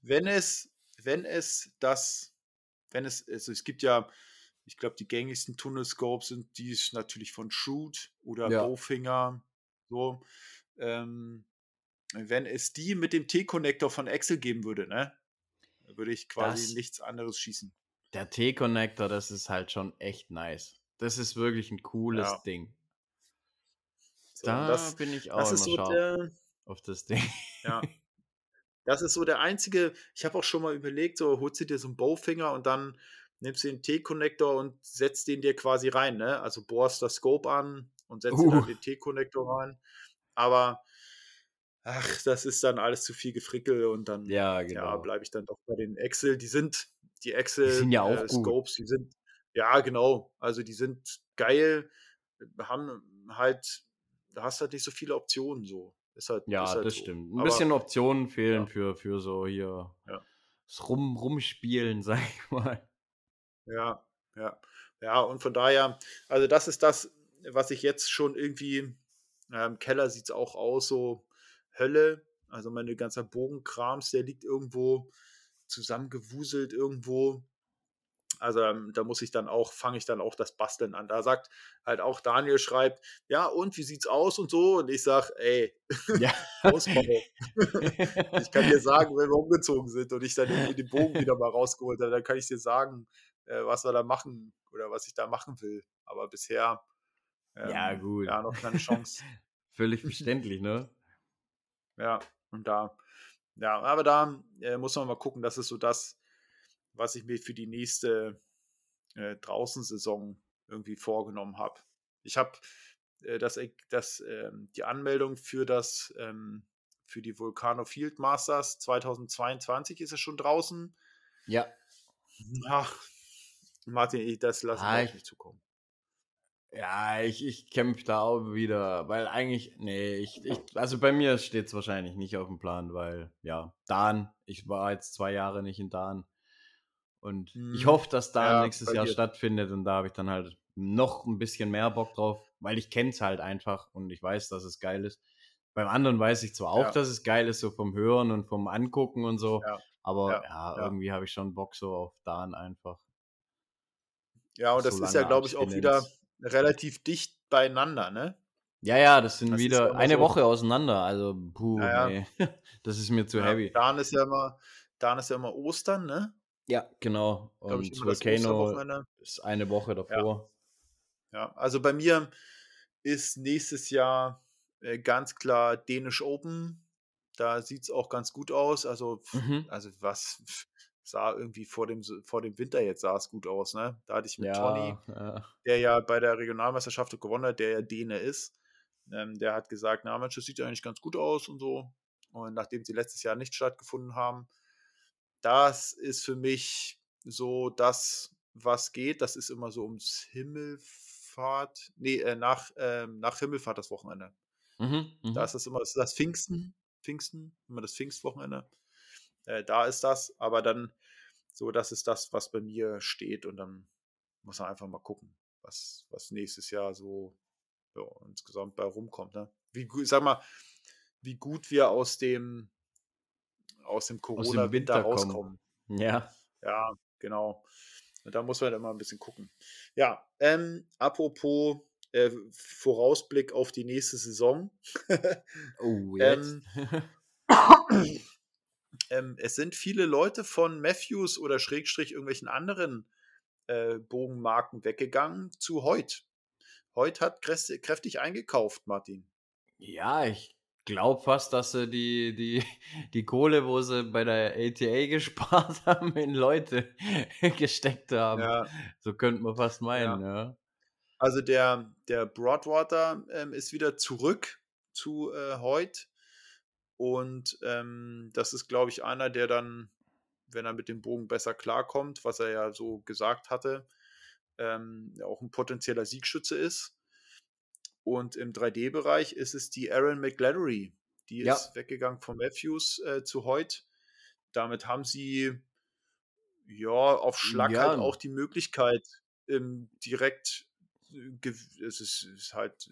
Wenn es, wenn es das, wenn es, also es gibt ja ich glaube, die gängigsten Tunnelscopes sind die natürlich von Shoot oder ja. Bowfinger. So. Ähm, wenn es die mit dem T-Connector von Excel geben würde, ne? Würde ich quasi das, nichts anderes schießen. Der T-Connector, das ist halt schon echt nice. Das ist wirklich ein cooles ja. Ding. So, da das, bin ich auch das immer so der, auf das Ding. Ja. Das ist so der einzige, ich habe auch schon mal überlegt, so holst du dir so einen Bowfinger und dann nimmst du den T-Connector und setzt den dir quasi rein, ne? Also bohrst das Scope an und setzt uh. dann den T-Connector rein. Aber ach, das ist dann alles zu viel Gefrickel und dann ja, genau. ja, bleibe ich dann doch bei den Excel. Die sind, die Excel sind ja auch äh, Scopes, die sind, ja, genau. Also die sind geil, haben halt, da hast halt nicht so viele Optionen so. Ist halt, ja, ist halt das so. stimmt. Ein Aber, bisschen Optionen fehlen ja. für, für so hier das Rum, Rumspielen, sag ich mal. Ja, ja. Ja, und von daher, also das ist das, was ich jetzt schon irgendwie, äh, im Keller sieht es auch aus, so Hölle. Also meine ganze Bogenkrams, der liegt irgendwo zusammengewuselt irgendwo. Also ähm, da muss ich dann auch, fange ich dann auch das Basteln an. Da sagt halt auch Daniel schreibt, ja und wie sieht's aus und so. Und ich sage, ey, ja. ich kann dir sagen, wenn wir umgezogen sind und ich dann den Bogen wieder mal rausgeholt habe, dann kann ich dir sagen, äh, was wir da machen oder was ich da machen will. Aber bisher ähm, ja, gut. ja noch keine Chance. Völlig verständlich, ne? Ja, und da, ja, aber da äh, muss man mal gucken, das ist so das, was ich mir für die nächste äh, Draußensaison irgendwie vorgenommen habe. Ich habe äh, das, das, äh, die Anmeldung für das ähm, für die Vulcano Field Masters 2022 ist es schon draußen. Ja. Ach, Martin, das lasse ah, ich nicht zukommen. Ja, ich, ich kämpfe da auch wieder, weil eigentlich, nee, ich, ich also bei mir steht es wahrscheinlich nicht auf dem Plan, weil, ja, Dan, ich war jetzt zwei Jahre nicht in Dan und hm. ich hoffe, dass Dan ja, nächstes Jahr dir. stattfindet und da habe ich dann halt noch ein bisschen mehr Bock drauf, weil ich kenne es halt einfach und ich weiß, dass es geil ist. Beim anderen weiß ich zwar auch, ja. dass es geil ist, so vom Hören und vom Angucken und so, ja. aber ja, irgendwie habe ich schon Bock so auf Dan einfach. Ja, und das ist ja, glaube ich, auch wieder relativ dicht beieinander, ne? Ja, ja, das sind das wieder eine so Woche auseinander. Also, puh, ja, nee. das ist mir zu ja, heavy. Dann ist ja immer, dann ist ja immer Ostern, ne? Ja, genau. Und ich, Volcano ist eine Woche davor. Ja. ja. also bei mir ist nächstes Jahr äh, ganz klar Dänisch Open. Da sieht es auch ganz gut aus. Also, mhm. also was sah irgendwie vor dem, vor dem Winter jetzt sah es gut aus, ne? Da hatte ich mit ja, Tony, ja. der ja bei der Regionalmeisterschaft gewonnen hat, der ja Däne ist, ähm, der hat gesagt, na Mensch, das sieht ja eigentlich ganz gut aus und so. Und nachdem sie letztes Jahr nicht stattgefunden haben, das ist für mich so das, was geht. Das ist immer so ums Himmelfahrt, nee, äh, nach, äh, nach Himmelfahrt das Wochenende. Mhm, da mhm. ist das immer das, das Pfingsten, Pfingsten, immer das Pfingstwochenende. Äh, da ist das, aber dann so, das ist das, was bei mir steht und dann muss man einfach mal gucken, was, was nächstes Jahr so ja, insgesamt bei rumkommt. Ne? Wie, sag mal, wie gut wir aus dem aus dem Corona-Winter rauskommen. Ja. Ja, genau. Und da muss man immer ein bisschen gucken. Ja, ähm, apropos äh, Vorausblick auf die nächste Saison. oh, jetzt. ähm, ähm, es sind viele Leute von Matthews oder Schrägstrich irgendwelchen anderen äh, Bogenmarken weggegangen zu Heut. Heut hat kräftig eingekauft, Martin. Ja, ich glaube fast, dass sie die, die, die Kohle, wo sie bei der ATA gespart haben, in Leute gesteckt haben. Ja. So könnte man fast meinen, ja. ja. Also der, der Broadwater ähm, ist wieder zurück zu äh, heute. Und ähm, das ist, glaube ich, einer, der dann, wenn er mit dem Bogen besser klarkommt, was er ja so gesagt hatte, ähm, auch ein potenzieller Siegschütze ist. Und im 3D-Bereich ist es die Aaron McGladdery. Die ja. ist weggegangen von Matthews äh, zu heute. Damit haben sie ja auf Schlag ja. halt auch die Möglichkeit, ähm, direkt äh, es ist, ist, halt,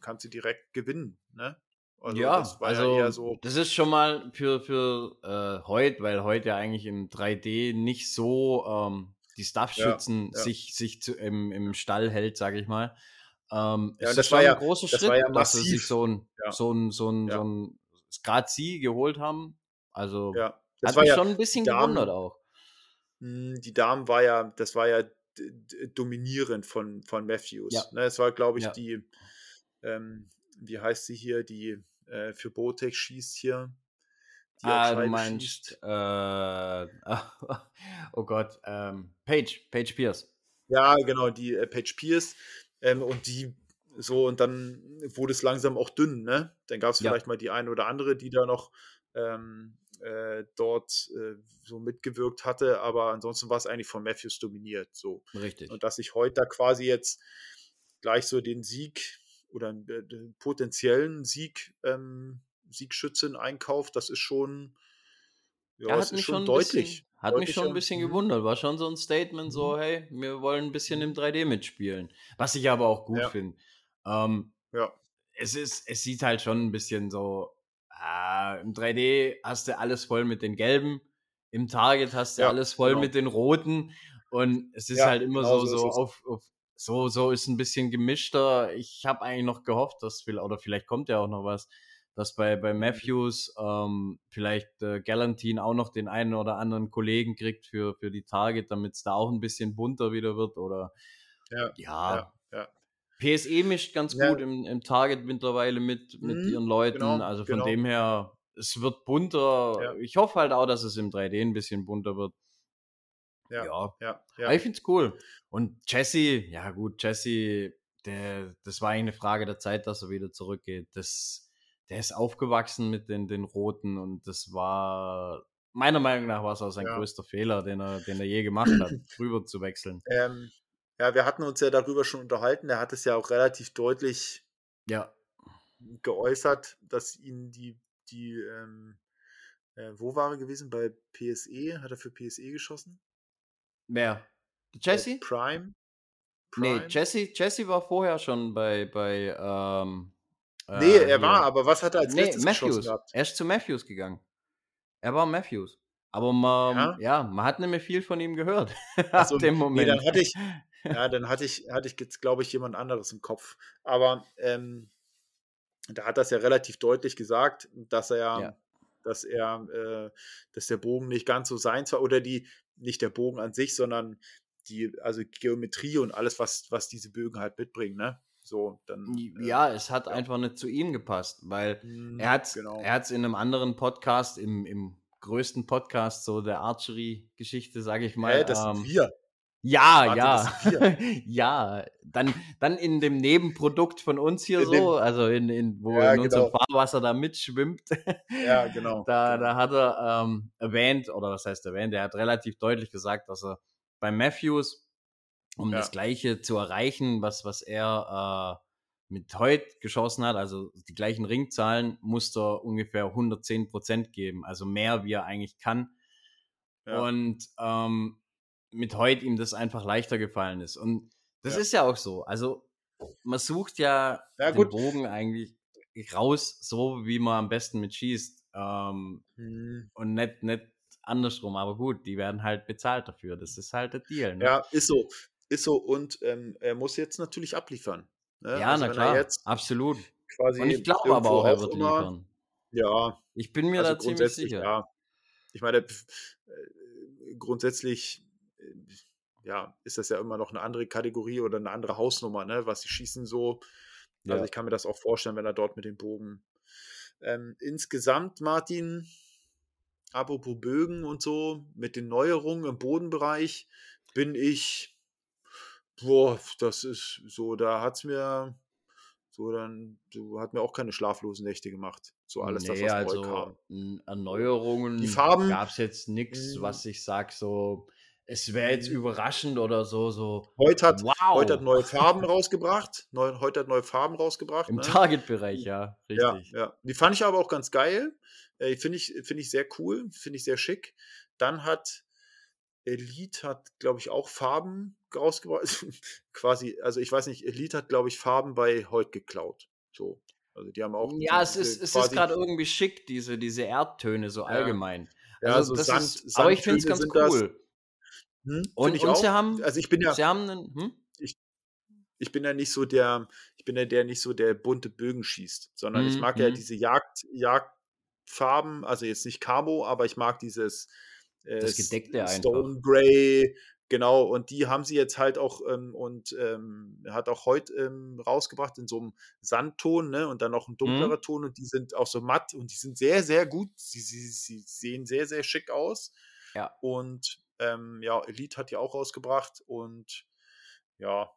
kannst du direkt gewinnen, ne? Also ja, das also ja so das ist schon mal für, für äh, heute, weil heute ja eigentlich im 3D nicht so ähm, die Stuff-Schützen ja, sich, sich zu, im, im Stall hält, sage ich mal. Ähm, ja, das war ja ein großer Schritt, ja dass sie sich so ein, ja. so ein, so ein, ja. so ein gerade sie geholt haben. Also ja. das hat mich schon ein bisschen Damen, gewundert auch. Hm, die Damen war ja, das war ja dominierend von, von Matthews. Ja. Ne, es war, glaube ich, die, ähm, wie heißt sie hier, die äh, für Botex schießt hier. ah, du meinst, äh, oh Gott, ähm, Page, Page Pierce. Ja, genau, die äh, Page Pierce. Ähm, und die so, und dann wurde es langsam auch dünn, ne? Dann gab es ja. vielleicht mal die eine oder andere, die da noch ähm, äh, dort äh, so mitgewirkt hatte, aber ansonsten war es eigentlich von Matthews dominiert. So. Richtig. Und dass ich heute da quasi jetzt gleich so den Sieg oder äh, den potenziellen Sieg, ähm, Siegschützen einkauft, das ist schon, ja, ja das ist schon deutlich. Bisschen, hat mich schon ein bisschen mhm. gewundert. War schon so ein Statement, so, mhm. hey, wir wollen ein bisschen im 3D mitspielen. Was ich aber auch gut ja. finde. Ähm, ja. Es ist, es sieht halt schon ein bisschen so, äh, im 3D hast du alles voll mit den gelben, im Target hast du ja, alles voll genau. mit den roten und es ist ja, halt immer genau so, so, auf, auf, so, so ist ein bisschen gemischter. Ich habe eigentlich noch gehofft, dass viel, oder vielleicht kommt ja auch noch was, dass bei, bei Matthews ähm, vielleicht äh, Galantine auch noch den einen oder anderen Kollegen kriegt für, für die Target, damit es da auch ein bisschen bunter wieder wird. Oder ja, ja, ja, PSE mischt ganz ja. gut im, im Target mittlerweile mit, mit mhm, ihren Leuten. Genau, also von genau. dem her, es wird bunter. Ja. Ich hoffe halt auch, dass es im 3D ein bisschen bunter wird. Ja, ja. ja, ja. ich finde es cool. Und Jesse, ja gut, Jesse, der, das war eigentlich eine Frage der Zeit, dass er wieder zurückgeht. Das der ist aufgewachsen mit den, den Roten und das war, meiner Meinung nach war es auch sein ja. größter Fehler, den er, den er je gemacht hat, rüber zu wechseln. Ähm, ja, wir hatten uns ja darüber schon unterhalten. Er hat es ja auch relativ deutlich ja. geäußert, dass ihn die, die ähm, äh, wo war er gewesen? Bei PSE? Hat er für PSE geschossen? Wer? Jesse? Prime? Prime? Nee, Jesse, Jesse war vorher schon bei, bei ähm, Nee, äh, er war, aber was hat er als nee, letztes Matthews. gehabt? Er ist zu Matthews gegangen. Er war Matthews. Aber man, ja? ja man hat mehr viel von ihm gehört. Also, dem Moment. Nee, dann hatte ich, ja, dann hatte ich, hatte ich jetzt, glaube ich, jemand anderes im Kopf. Aber ähm, da hat das ja relativ deutlich gesagt, dass er ja, dass er, äh, dass der Bogen nicht ganz so sein war, oder die, nicht der Bogen an sich, sondern die, also Geometrie und alles, was, was diese Bögen halt mitbringen, ne? So, dann. Äh, ja, es hat ja. einfach nicht zu ihm gepasst, weil mhm, er hat genau. es in einem anderen Podcast, im, im größten Podcast so der Archery-Geschichte, sage ich mal. Hey, das ähm, sind wir. Ja, Warte, ja. ja, dann, dann in dem Nebenprodukt von uns hier in so, dem, also in, in wo ja, in unserem genau. Fahrwasser da mitschwimmt. Ja, genau. da, genau. da hat er ähm, erwähnt, oder was heißt erwähnt, er hat relativ deutlich gesagt, dass er bei Matthews um ja. das Gleiche zu erreichen, was, was er äh, mit heute geschossen hat, also die gleichen Ringzahlen, muss er ungefähr 110 Prozent geben, also mehr, wie er eigentlich kann. Ja. Und ähm, mit heute ihm das einfach leichter gefallen ist. Und das ja. ist ja auch so. Also man sucht ja, ja den Bogen eigentlich raus, so wie man am besten mit schießt. Ähm, hm. Und nicht, nicht andersrum. Aber gut, die werden halt bezahlt dafür. Das ist halt der Deal. Ne? Ja, ist so. Ist so, und ähm, er muss jetzt natürlich abliefern. Ne? Ja, also na klar, absolut. und ich glaube aber auch, er wird immer, liefern. Ja. Ich bin mir also da ziemlich sicher. Ja. Ich meine, äh, grundsätzlich ja, ist das ja immer noch eine andere Kategorie oder eine andere Hausnummer, ne? was die Schießen so Also ich kann mir das auch vorstellen, wenn er dort mit dem Bogen. Ähm, insgesamt, Martin, apropos Bögen und so, mit den Neuerungen im Bodenbereich bin ich, boah, das ist so, da hat es mir, so dann, so hat mir auch keine schlaflosen Nächte gemacht. So alles nee, das, was also, neu kam. Erneuerungen Die Farben gab es jetzt nichts, Mhm. was ich sag, so, es wäre jetzt Mhm. überraschend oder so, so, Heute hat, heute hat wow, neue Farben rausgebracht. Neu, heute hat neue Farben rausgebracht. im Ne? Target-Bereich, ja, Ja, richtig. ja. Die fand ich aber auch ganz geil. Äh, Finde ich, find ich sehr cool, finde ich sehr schick. Dann hat Elite hat, glaube ich, auch Farben rausgebracht. Quasi, also ich weiß nicht, Elite hat, glaube ich, Farben bei Holt geklaut. So. Also die haben auch Ja, es ist, es ist gerade irgendwie schick, diese, diese Erdtöne so ja, allgemein. ja, Also so das Sand, ist, aber ich finde es ganz sind das. Hm, Und, ich und sie auch. haben, Also ich bin ja, sie haben einen, hm? ich, ich bin ja nicht so der, ich bin ja der nicht so der bunte Bögen schießt, sondern ich Hm, mag ja hm. diese Jagd, Jagdfarben, also jetzt nicht Camo, aber ich mag dieses äh, Das Gedeckte einfach. Stone Grey, genau, und die haben sie jetzt halt auch ähm, und ähm, hat auch heute ähm, rausgebracht in so einem Sandton, ne, und dann noch ein Hm? dunklerer Ton und die sind auch so matt und die sind sehr, sehr gut. Sie, sie, sie sehen sehr, sehr schick aus. Ja. Und ähm, ja, Elite hat die auch rausgebracht und ja,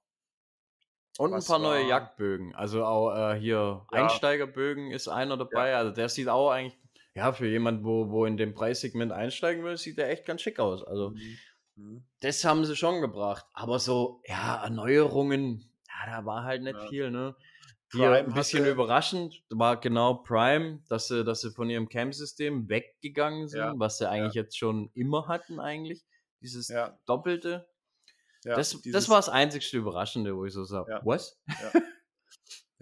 Und ein paar neue war, Jagdbögen. Also auch äh, hier ja, Einsteigerbögen ist einer ja, dabei. Also der sieht auch eigentlich, ja, für jemand, wo, wo in dem Preissegment einsteigen will, sieht der echt ganz schick aus. Also mhm, mhm, das haben sie schon gebracht. Aber so, ja, Erneuerungen, ja, da war halt nicht ja. viel, ne? Hier ein bisschen hatte, überraschend war genau Prime, dass sie, dass sie von ihrem Camp-System weggegangen ja, sind, was sie ja, eigentlich jetzt schon immer hatten, eigentlich. Dieses ja, Doppelte. ja, Das, das dieses, war das einzigste Überraschende, wo ich so sage, ja, was? ja.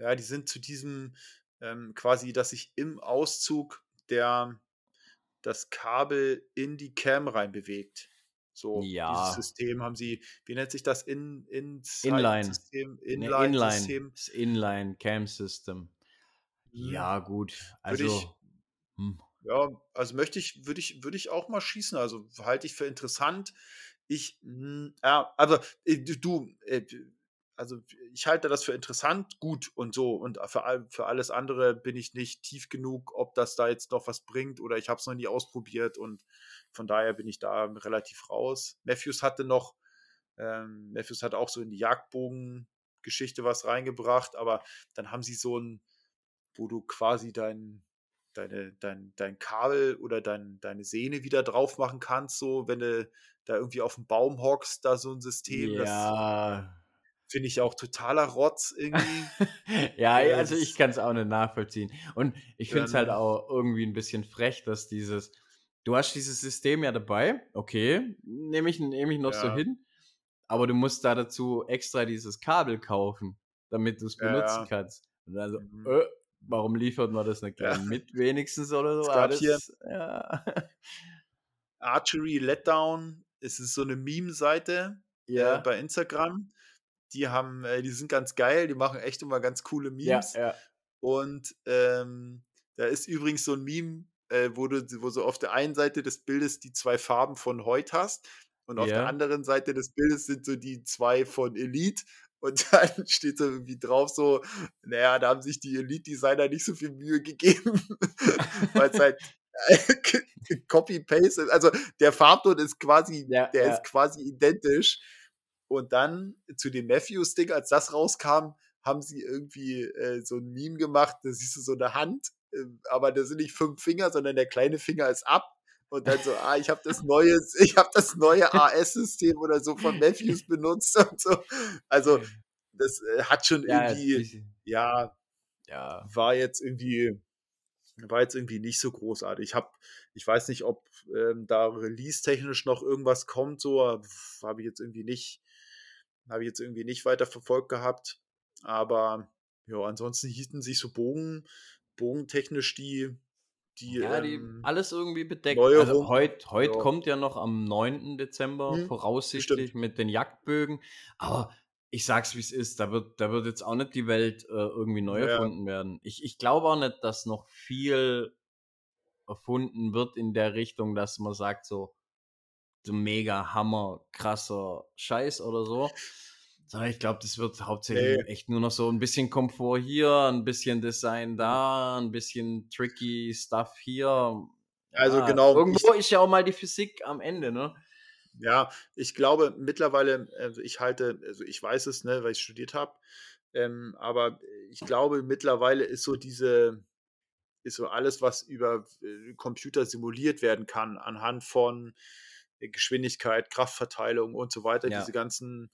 Ja, die sind zu diesem ähm, quasi, dass sich im Auszug der das Kabel in die Cam rein bewegt. So, dieses Ja, System haben sie, wie nennt sich das? In, Inline. Inside-System, Ne, Inline. Inline-System. Das Inline Cam System. Mhm. Ja, gut. Würde ich, Also, hm. ja, also möchte ich, würde ich, würde ich auch mal schießen. Also halte ich für interessant. Ich, mh, ja, aber äh, du, du, äh, also ich halte das für interessant, gut und so. Und für, für alles andere bin ich nicht tief genug, ob das da jetzt noch was bringt oder ich habe es noch nie ausprobiert und von daher bin ich da relativ raus. Matthews hatte noch, ähm, Matthews hat auch so in die Jagdbogen-Geschichte was reingebracht, aber dann haben sie so ein, wo du quasi dein, deine, dein, dein Kabel oder dein, deine Sehne wieder drauf machen kannst, so wenn du da irgendwie auf dem Baum hockst, da so ein System, das Ja. Finde ich auch totaler Rotz irgendwie. ja, Äh, also ich kann es auch nicht nachvollziehen. Und ich finde es halt ähm, auch irgendwie ein bisschen frech, dass dieses, du hast dieses System ja dabei, okay, nehme ich, nehm ich noch so ja, hin, aber du musst da dazu extra dieses Kabel kaufen, damit du es ja, benutzen ja. kannst. Und also, Mhm. äh, warum liefert man das nicht Ja. gleich mit wenigstens oder so? Es hier ja. Archery Letdown. Es ist so eine Meme-Seite äh, ja, bei Instagram. Die haben, äh, die sind ganz geil, die machen echt immer ganz coole ja, Memes. ja, Und ähm, da ist übrigens so ein Meme, äh, wo du, wo so auf der einen Seite des Bildes die zwei Farben von Heut hast und auf der ja. anderen Seite des Bildes sind so die zwei von Elite. Und dann steht so irgendwie drauf so, naja, da haben sich die Elite-Designer nicht so viel Mühe gegeben, weil es halt Copy-Paste ist. Also der Farbton ist quasi, Ja, der ja. ist quasi identisch. Und dann zu dem Matthews-Ding, als das rauskam, haben sie irgendwie äh, so ein Meme gemacht, da siehst du so eine Hand, äh, aber da sind nicht fünf Finger, sondern der kleine Finger ist ab. Und dann so, ah, ich habe das neue, ich habe das neue AS-System oder so von Matthews benutzt und so. Also das äh, hat schon Ja, irgendwie, ja, ja. war jetzt irgendwie, war jetzt irgendwie nicht so großartig. Ich habe, ich weiß nicht, ob ähm, da release-technisch noch irgendwas kommt, so habe ich jetzt irgendwie nicht, habe ich jetzt irgendwie nicht weiter verfolgt gehabt. Aber ja, ansonsten hielten sich so Bogen, bogentechnisch die, die Ja, die ähm, alles irgendwie bedeckt. Also Neuerung. heute heut Ja. kommt ja noch am 9. Dezember Hm, voraussichtlich stimmt. mit den Jagdbögen. Aber ich sag's wie es ist, da wird, da wird jetzt auch nicht die Welt äh, irgendwie neu Ja. erfunden werden. Ich, ich glaube auch nicht, dass noch viel erfunden wird in der Richtung, dass man sagt, so, so mega Hammer, krasser Scheiß oder so. Ich glaube, das wird hauptsächlich nee. echt nur noch so ein bisschen Komfort hier, ein bisschen Design da, ein bisschen tricky Stuff hier. Also genau. Irgendwo ich, ist ja auch mal die Physik am Ende, ne? Ja, ich glaube mittlerweile, also ich halte, also ich weiß es, ne, weil ich studiert habe, ähm, aber ich glaube mittlerweile ist so diese, ist so alles, was über äh, Computer simuliert werden kann, anhand von äh, Geschwindigkeit, Kraftverteilung und so weiter, ja. diese ganzen,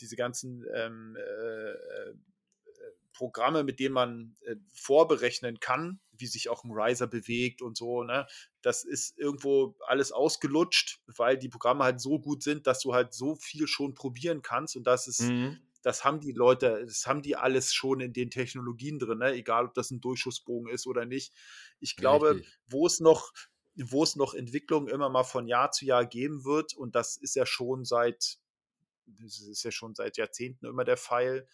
diese ganzen ähm, äh, äh Programme, mit denen man äh, vorberechnen kann, wie sich auch ein Riser bewegt und so, ne? Das ist irgendwo alles ausgelutscht, weil die Programme halt so gut sind, dass du halt so viel schon probieren kannst und das ist, mhm. das haben die Leute, das haben die alles schon in den Technologien drin, ne? egal ob das ein Durchschussbogen ist oder nicht. Ich glaube, wo es noch, wo es noch Entwicklungen immer mal von Jahr zu Jahr geben wird, und das ist ja schon seit, das ist ja schon seit Jahrzehnten immer der Fall,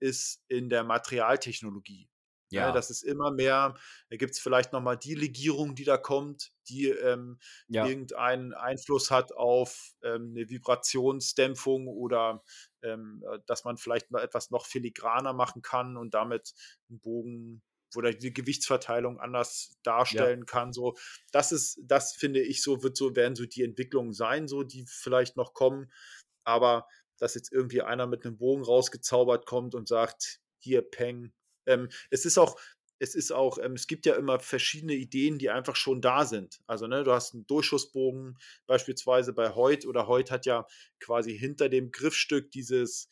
ist in der Materialtechnologie. Ne, ja. das ist immer mehr, da gibt es vielleicht nochmal die Legierung, die da kommt, die ähm, ja. irgendeinen Einfluss hat auf ähm, eine Vibrationsdämpfung oder ähm, äh, dass man vielleicht noch etwas noch filigraner machen kann und damit einen Bogen oder die Gewichtsverteilung anders darstellen ja. kann. So, das ist, das finde ich so, wird so, werden so die Entwicklungen sein, so, die vielleicht noch kommen. Aber dass jetzt irgendwie einer mit einem Bogen rausgezaubert kommt und sagt, hier, Peng. Ähm, es ist auch, es ist auch, ähm, es gibt ja immer verschiedene Ideen, die einfach schon da sind. Also, ne, du hast einen Durchschussbogen beispielsweise bei Heut oder Heut hat ja quasi hinter dem Griffstück dieses,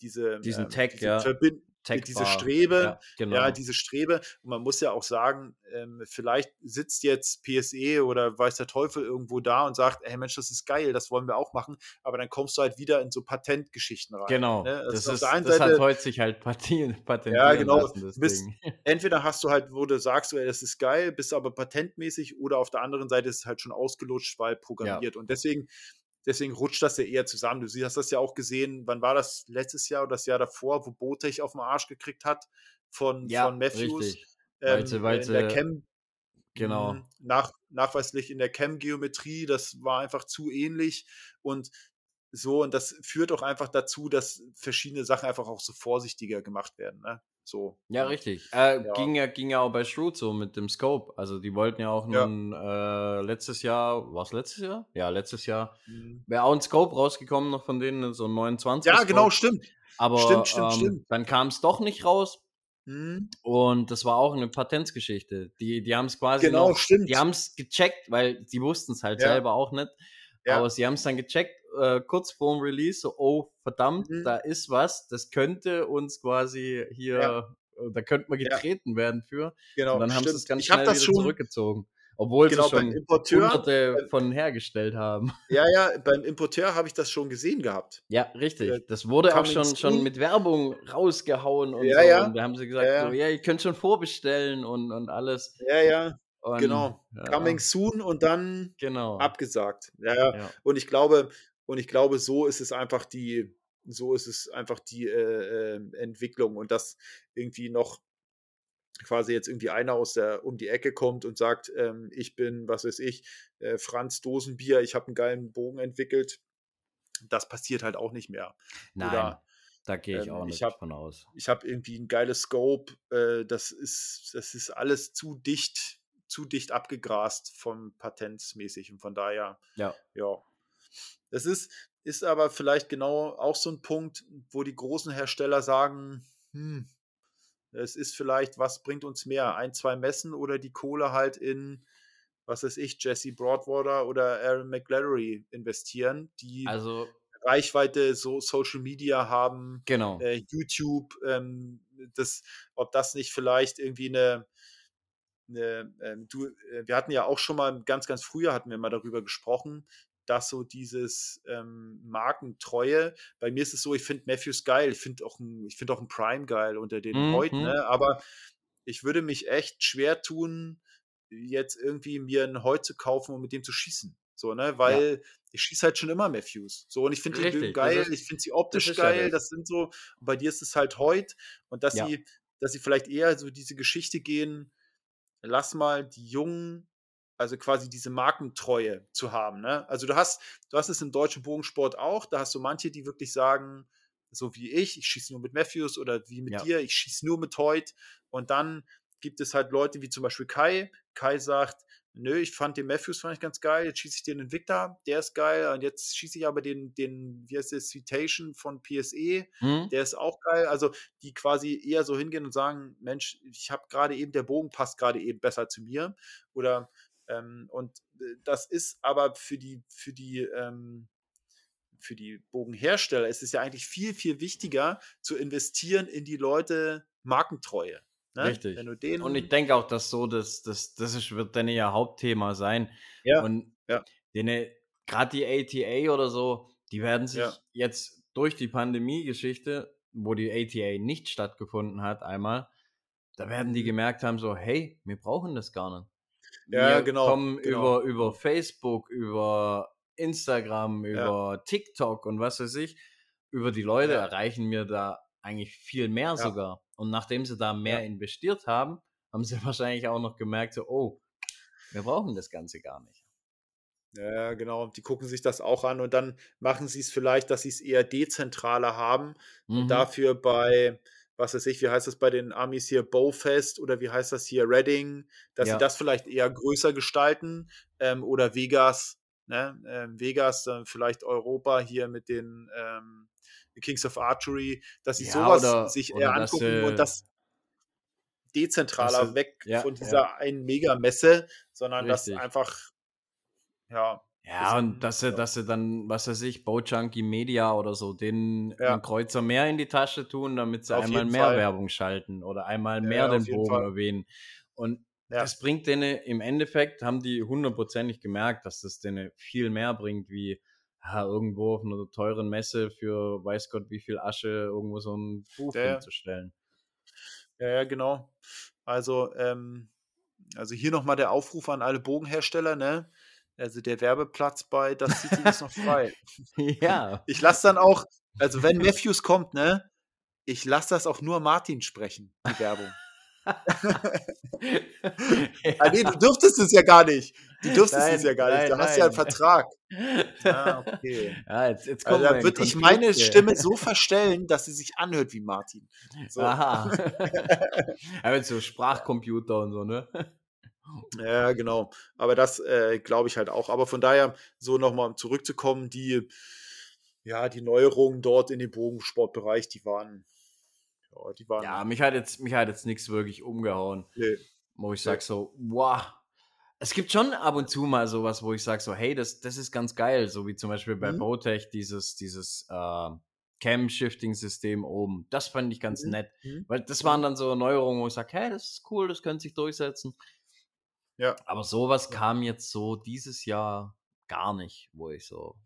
diese, diesen ähm, Tag, diese ja. Verbind diese Strebe, ja, genau. ja, diese Strebe. Und man muss ja auch sagen, ähm, vielleicht sitzt jetzt PSE oder weiß der Teufel irgendwo da und sagt, hey Mensch, das ist geil, das wollen wir auch machen. Aber dann kommst du halt wieder in so Patentgeschichten rein. Genau. Ne? Das, das, ist, das Seite, hat heute sich halt patentieren Ja, genau. Lassen, bist, entweder hast du halt, wo du sagst, ey, das ist geil, bist aber patentmäßig oder auf der anderen Seite ist es halt schon ausgelutscht, weil programmiert. Ja. Und deswegen Deswegen rutscht das ja eher zusammen. Du hast das ja auch gesehen, wann war das? Letztes Jahr oder das Jahr davor, wo Botech auf den Arsch gekriegt hat von, ja, von Matthews. Ähm, weil sie, weil in der Cam, genau. Hm, nach, nachweislich in der Cam-Geometrie, das war einfach zu ähnlich. Und so, und das führt auch einfach dazu, dass verschiedene Sachen einfach auch so vorsichtiger gemacht werden. Ne? So. Ja, richtig. Äh, ja. Ging, ja, ging ja auch bei Shrewd so mit dem Scope. Also die wollten ja auch nun ja. Äh, letztes Jahr, war es letztes Jahr? Ja, letztes Jahr. Mhm. Wäre auch ein Scope rausgekommen noch von denen, so ein 29. Ja, genau, stimmt. Aber stimmt, stimmt, ähm, stimmt. dann kam es doch nicht raus. Mhm. Und das war auch eine Patentsgeschichte. Die, die haben es quasi genau, noch, stimmt. die haben es gecheckt, weil sie wussten es halt selber auch nicht. Aber sie haben es dann gecheckt, äh, kurz vorm Release, so, oh, verdammt, mhm. da ist was, das könnte uns quasi hier, ja. Äh, da könnte man getreten ja. werden für. Genau, Und dann stimmt. haben sie es ganz ich schnell wieder schon, zurückgezogen. Obwohl genau, sie schon Importeur, hunderte von hergestellt haben. Ja, ja, beim Importeur habe ich das schon gesehen gehabt. Ja, richtig. Das wurde auch schon, schon mit Werbung rausgehauen und ja, so. Ja. Und da haben sie gesagt, ja, ja. So, ja ihr könnt schon vorbestellen und, und alles. Ja, ja. Und, genau. Ja. Coming soon und dann genau. abgesagt. Ja, ja. Und ich glaube, und ich glaube, so ist es einfach die, so ist es einfach die äh, äh, Entwicklung und dass irgendwie noch quasi jetzt irgendwie einer aus der um die Ecke kommt und sagt, ähm, ich bin, was weiß ich, äh, Franz Dosenbier, ich habe einen geilen Bogen entwickelt. Das passiert halt auch nicht mehr. Nein. Oder, da gehe ich ähm, auch nicht ich hab, von aus. Ich habe irgendwie ein geiles Scope. Äh, das ist, das ist alles zu dicht, zu dicht abgegrast vom Patentsmäßig und von daher, ja, ja. Das ist, ist aber vielleicht genau auch so ein Punkt, wo die großen Hersteller sagen, hm, es ist vielleicht, was bringt uns mehr? Ein, zwei Messen oder die Kohle halt in, was weiß ich, Jesse Broadwater oder Aaron McLeary investieren, die also, Reichweite, so Social Media haben, genau. äh, YouTube, ähm, das, ob das nicht vielleicht irgendwie eine, eine äh, du, äh, wir hatten ja auch schon mal ganz, ganz früher hatten wir mal darüber gesprochen, dass so dieses ähm, Markentreue, bei mir ist es so, ich finde Matthews geil, ich finde auch, ein, find auch ein Prime geil unter den mhm. heute, ne? aber ich würde mich echt schwer tun, jetzt irgendwie mir einen Heut zu kaufen und mit dem zu schießen. So, ne, weil ja. ich schieße halt schon immer Matthews. So, und ich finde die geil, ist, ich finde sie optisch geil, ja das sind so, und bei dir ist es halt heute und dass ja. sie, dass sie vielleicht eher so diese Geschichte gehen, lass mal die jungen also quasi diese Markentreue zu haben. Ne? Also du hast, du hast es im deutschen Bogensport auch, da hast du manche, die wirklich sagen, so wie ich, ich schieße nur mit Matthews oder wie mit ja. dir, ich schieße nur mit Hoyt. Und dann gibt es halt Leute wie zum Beispiel Kai. Kai sagt, nö, ich fand den Matthews fand ich ganz geil, jetzt schieße ich den Invicta, der ist geil, und jetzt schieße ich aber den, den, wie heißt das, Citation von PSE, mhm. der ist auch geil. Also die quasi eher so hingehen und sagen, Mensch, ich habe gerade eben, der Bogen passt gerade eben besser zu mir. Oder ähm, und äh, das ist aber für die, für die, ähm, für die Bogenhersteller ist es ja eigentlich viel, viel wichtiger zu investieren in die Leute Markentreue. Ne? Richtig. und ich denke auch, dass so, das, das, das wird dann ihr Hauptthema sein. Ja. Und ja. gerade die ATA oder so, die werden sich ja. jetzt durch die Pandemie-Geschichte, wo die ATA nicht stattgefunden hat, einmal, da werden die mhm. gemerkt haben, so, hey, wir brauchen das gar nicht. Ja, wir genau. kommen genau. Über, über Facebook, über Instagram, über ja. TikTok und was weiß ich, über die Leute ja. erreichen wir da eigentlich viel mehr ja. sogar. Und nachdem sie da mehr investiert haben, haben sie wahrscheinlich auch noch gemerkt, so, oh, wir brauchen das Ganze gar nicht. Ja, genau. Die gucken sich das auch an und dann machen sie es vielleicht, dass sie es eher dezentraler haben mhm. und dafür bei, was weiß ich, wie heißt das bei den Amis hier, Bowfest oder wie heißt das hier, Reading, dass ja. sie das vielleicht eher größer gestalten ähm, oder Vegas, ne? Ähm, Vegas, äh, vielleicht Europa hier mit den ähm, Kings of Archery, dass sie ja, sowas oder, sich eher angucken das, und das dezentraler das, weg ja, von dieser einen Megamesse, sondern Richtig. das einfach, ja, ja, und dass sie, dass sie dann, was weiß ich, Bojunkie Media oder so, den ja. Kreuzer mehr in die Tasche tun, damit sie auf einmal mehr Fall. Werbung schalten oder einmal mehr ja, den Bogen Fall. erwähnen. Und das bringt denen im Endeffekt, haben die hundertprozentig gemerkt, dass das denen viel mehr bringt, wie ja, irgendwo auf einer teuren Messe für weiß Gott wie viel Asche irgendwo so ein Buch hinzustellen. Ja, ja, genau. Also, ähm, also hier nochmal der Aufruf an alle Bogenhersteller, ne? Also der Werbeplatz bei Das City ist noch frei. ja. Ich lasse dann auch, also wenn Matthews kommt, ne, ich lasse das auch nur Martin sprechen, die Werbung. ja. ah, nee, du dürftest es ja gar nicht. Du dürftest nein, es ja gar nicht. Du hast ja einen Vertrag. Ah, okay. Ja, jetzt, jetzt also, dann würde ich meine Stimme so verstellen, dass sie sich anhört wie Martin. So. Aha. ja, mit so Sprachcomputer und so, ne? Ja, genau. Aber das äh, glaube ich halt auch. Aber von daher, so nochmal zurückzukommen, die, ja, die Neuerungen dort in dem Bogensportbereich, die waren, ja, die waren. Ja, mich hat jetzt, mich hat jetzt nichts wirklich umgehauen. Nee. Wo ich sage so, wow. Es gibt schon ab und zu mal sowas, wo ich sage so, hey, das, das ist ganz geil. So wie zum Beispiel bei mhm. Botech dieses, dieses äh, Cam-Shifting-System oben. Das fand ich ganz mhm. nett. Mhm. Weil das waren dann so Neuerungen, wo ich sage, hey, das ist cool, das könnte sich durchsetzen. Ja. Aber sowas kam jetzt so dieses Jahr gar nicht, wo ich so,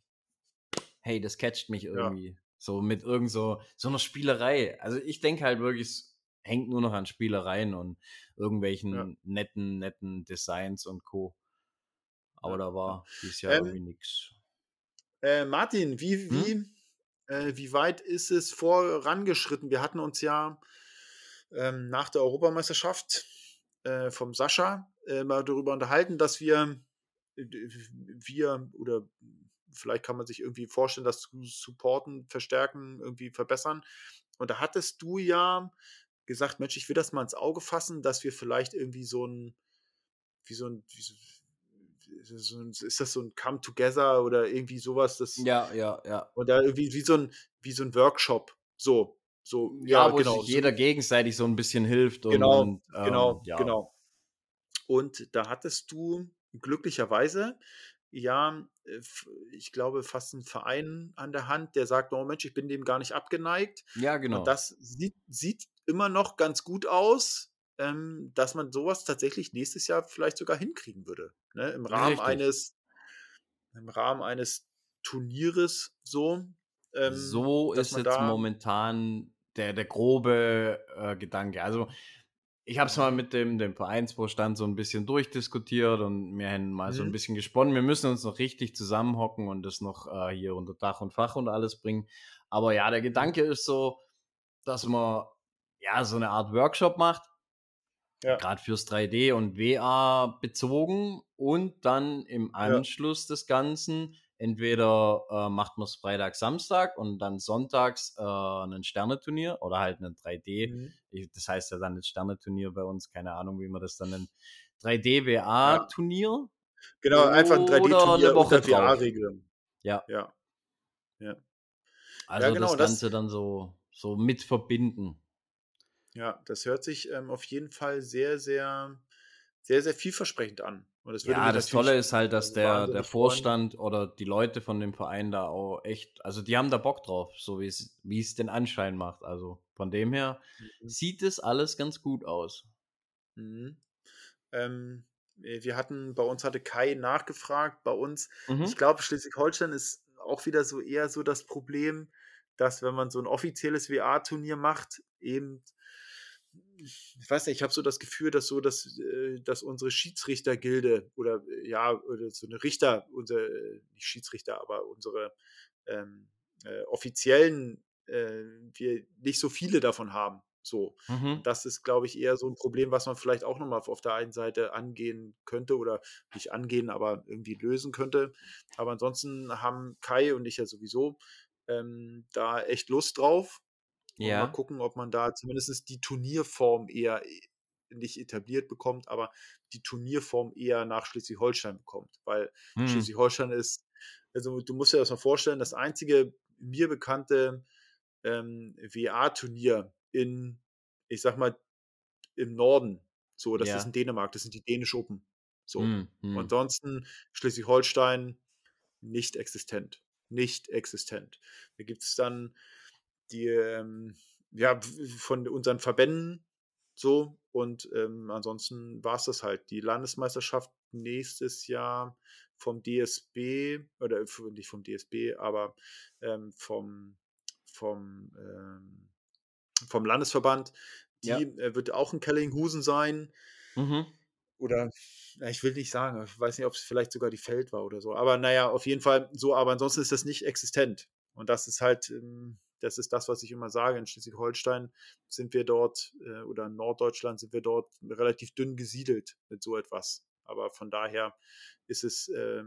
hey, das catcht mich irgendwie. Ja. So mit irgend so, so einer Spielerei. Also ich denke halt wirklich, es hängt nur noch an Spielereien und irgendwelchen ja. netten, netten Designs und Co. Aber ja. da war dieses Jahr ähm, irgendwie nichts. Äh, Martin, wie, hm? wie, äh, wie weit ist es vorangeschritten? Wir hatten uns ja ähm, nach der Europameisterschaft äh, vom Sascha äh, mal darüber unterhalten, dass wir, äh, wir oder vielleicht kann man sich irgendwie vorstellen, das zu supporten, verstärken, irgendwie verbessern. Und da hattest du ja gesagt, Mensch, ich will das mal ins Auge fassen, dass wir vielleicht irgendwie so ein, wie so ein, wie so, ist das so ein Come Together oder irgendwie sowas? Das, ja, ja, ja. Oder irgendwie wie so ein, wie so ein Workshop. So, so, ja, ja wo genau. sich jeder gegenseitig so ein bisschen hilft. Und, genau, und, ähm, genau, ja. genau. Und da hattest du glücklicherweise ja, äh, ich glaube, fast einen Verein an der Hand, der sagt, oh Mensch, ich bin dem gar nicht abgeneigt. Ja, genau. Und das sieht, sieht immer noch ganz gut aus, ähm, dass man sowas tatsächlich nächstes Jahr vielleicht sogar hinkriegen würde. Ne? Im Rahmen Richtig. eines, im Rahmen eines Turnieres so. Ähm, so ist jetzt momentan der, der grobe äh, Gedanke. Also ich habe es mal mit dem, dem Vereinsvorstand so ein bisschen durchdiskutiert und wir haben mal mhm. so ein mhm. bisschen gesponnen. Wir müssen uns noch richtig zusammenhocken und das noch äh, hier unter Dach und Fach und alles bringen. Aber ja, der Gedanke ist so, dass man ja so eine Art Workshop macht. Ja. Gerade fürs 3D und WA bezogen und dann im Anschluss ja. des Ganzen entweder äh, macht man es Freitag, Samstag und dann sonntags äh, ein Sterneturnier oder halt ein 3D. Mhm. Ich, das heißt ja dann ein Sterneturnier bei uns, keine Ahnung, wie man das dann nennt. 3D-WA-Turnier. Ja. Genau, einfach ein 3D-Turnier unter WA-Regeln. Ja. Ja. ja. Also ja, genau, das Ganze das, dann so, so mit verbinden. Ja, das hört sich ähm, auf jeden Fall sehr, sehr, sehr, sehr vielversprechend an. Das ja, das Tolle ist halt, dass der, der Vorstand freuen. oder die Leute von dem Verein da auch echt, also die haben da Bock drauf, so wie es, wie es den Anschein macht. Also von dem her mhm. sieht es alles ganz gut aus. Mhm. Ähm, wir hatten, bei uns hatte Kai nachgefragt, bei uns, mhm. ich glaube, Schleswig-Holstein ist auch wieder so eher so das Problem, dass wenn man so ein offizielles WA-Turnier macht, eben ich weiß nicht, ich habe so das Gefühl, dass so, dass, äh, dass unsere Schiedsrichtergilde oder ja, oder so eine Richter, unsere, äh, nicht Schiedsrichter, aber unsere ähm, äh, offiziellen, äh, wir nicht so viele davon haben. So. Mhm. Das ist, glaube ich, eher so ein Problem, was man vielleicht auch nochmal auf der einen Seite angehen könnte oder nicht angehen, aber irgendwie lösen könnte. Aber ansonsten haben Kai und ich ja sowieso ähm, da echt Lust drauf. Ja. Mal gucken, ob man da zumindest die Turnierform eher äh, nicht etabliert bekommt, aber die Turnierform eher nach Schleswig-Holstein bekommt. Weil hm. Schleswig-Holstein ist, also du musst dir das mal vorstellen, das einzige mir bekannte ähm, WA-Turnier in, ich sag mal, im Norden. So, das ja. ist in Dänemark, das sind die Dänisch Open. So. Hm, hm. Ansonsten Schleswig-Holstein nicht existent. Nicht existent. Da gibt es dann die, ähm, ja, von unseren Verbänden so. Und ähm, ansonsten war es das halt. Die Landesmeisterschaft nächstes Jahr vom DSB, oder nicht vom DSB, aber ähm, vom, vom, ähm, vom Landesverband, die ja. äh, wird auch in Kellinghusen sein. Mhm. Oder, ich will nicht sagen, ich weiß nicht, ob es vielleicht sogar die Feld war oder so. Aber naja, auf jeden Fall so, aber ansonsten ist das nicht existent. Und das ist halt, ähm, das ist das, was ich immer sage. In Schleswig-Holstein sind wir dort äh, oder in Norddeutschland sind wir dort relativ dünn gesiedelt mit so etwas. Aber von daher ist es äh,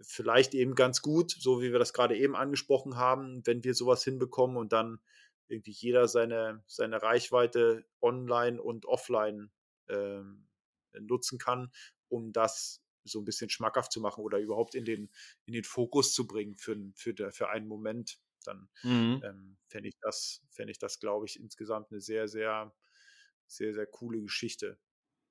vielleicht eben ganz gut, so wie wir das gerade eben angesprochen haben, wenn wir sowas hinbekommen und dann irgendwie jeder seine, seine Reichweite online und offline äh, nutzen kann, um das so ein bisschen schmackhaft zu machen oder überhaupt in den, in den Fokus zu bringen für, für, für einen Moment dann mhm. ähm, fände ich das, fände ich das, glaube ich, insgesamt eine sehr, sehr, sehr, sehr coole Geschichte.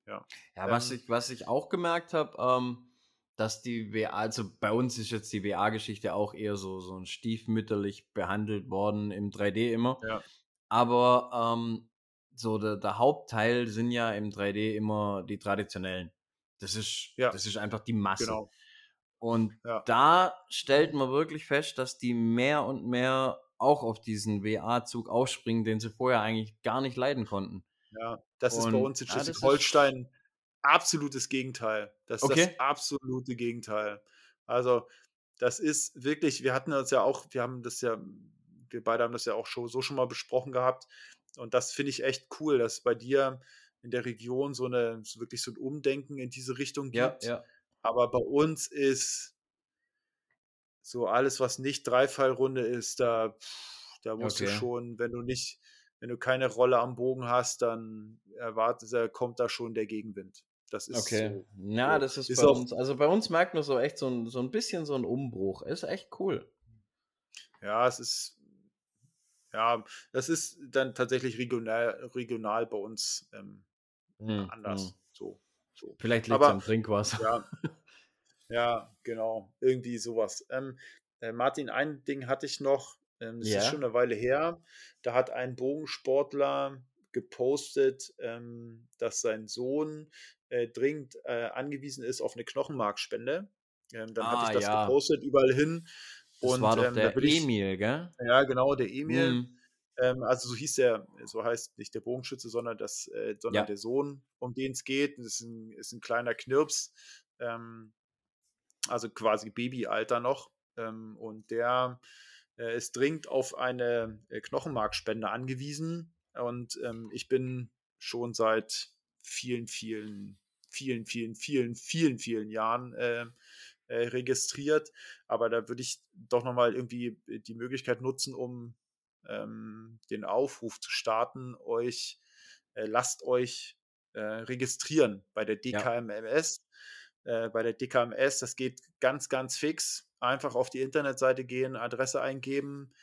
Ja, ja ähm, was, ich, was ich auch gemerkt habe, ähm, dass die WA, also bei uns ist jetzt die WA-Geschichte auch eher so, so ein stiefmütterlich behandelt worden im 3D immer. Ja. Aber ähm, so der, der Hauptteil sind ja im 3D immer die traditionellen. Das ist, ja. das ist einfach die Masse. Genau. Und ja. da stellt man wirklich fest, dass die mehr und mehr auch auf diesen WA-Zug aufspringen, den sie vorher eigentlich gar nicht leiden konnten. Ja, das und, ist bei uns in Schleswig-Holstein ja, absolutes Gegenteil. Das ist okay. das absolute Gegenteil. Also, das ist wirklich, wir hatten uns ja auch, wir haben das ja, wir beide haben das ja auch schon, so schon mal besprochen gehabt. Und das finde ich echt cool, dass bei dir in der Region so eine, so wirklich so ein Umdenken in diese Richtung gibt. Ja, ja aber bei uns ist so alles, was nicht Dreifallrunde ist, da, da musst okay. du schon, wenn du nicht, wenn du keine Rolle am Bogen hast, dann erwartet, er, kommt da schon der Gegenwind. Das ist okay. So, ja, das ist, ist bei uns. Also bei uns merkt man so echt so ein, so ein bisschen so ein Umbruch. Ist echt cool. Ja, es ist. Ja, das ist dann tatsächlich regional, regional bei uns ähm, hm, anders. Hm. So. Vielleicht liegt es am Trinkwasser. Ja, ja, genau. Irgendwie sowas. Ähm, äh, Martin, ein Ding hatte ich noch. Ähm, das ja. ist schon eine Weile her. Da hat ein Bogensportler gepostet, ähm, dass sein Sohn äh, dringend äh, angewiesen ist auf eine Knochenmarkspende. Ähm, dann ah, hatte ich das ja. gepostet überall hin. Das und, war doch ähm, der Emil, ich, gell? Ja, genau, der Emil. Mhm. Ähm, also so hieß er, so heißt nicht der Bogenschütze, sondern, das, äh, sondern ja. der Sohn, um den es geht. Das ist ein, ist ein kleiner Knirps, ähm, also quasi Babyalter noch. Ähm, und der äh, ist dringend auf eine äh, Knochenmarkspende angewiesen. Und ähm, ich bin schon seit vielen, vielen, vielen, vielen, vielen, vielen, vielen Jahren äh, äh, registriert. Aber da würde ich doch nochmal irgendwie die Möglichkeit nutzen, um ähm, den Aufruf zu starten, euch, äh, lasst euch äh, registrieren bei der DKMS. Ja. Äh, bei der DKMS, das geht ganz, ganz fix. Einfach auf die Internetseite gehen, Adresse eingeben,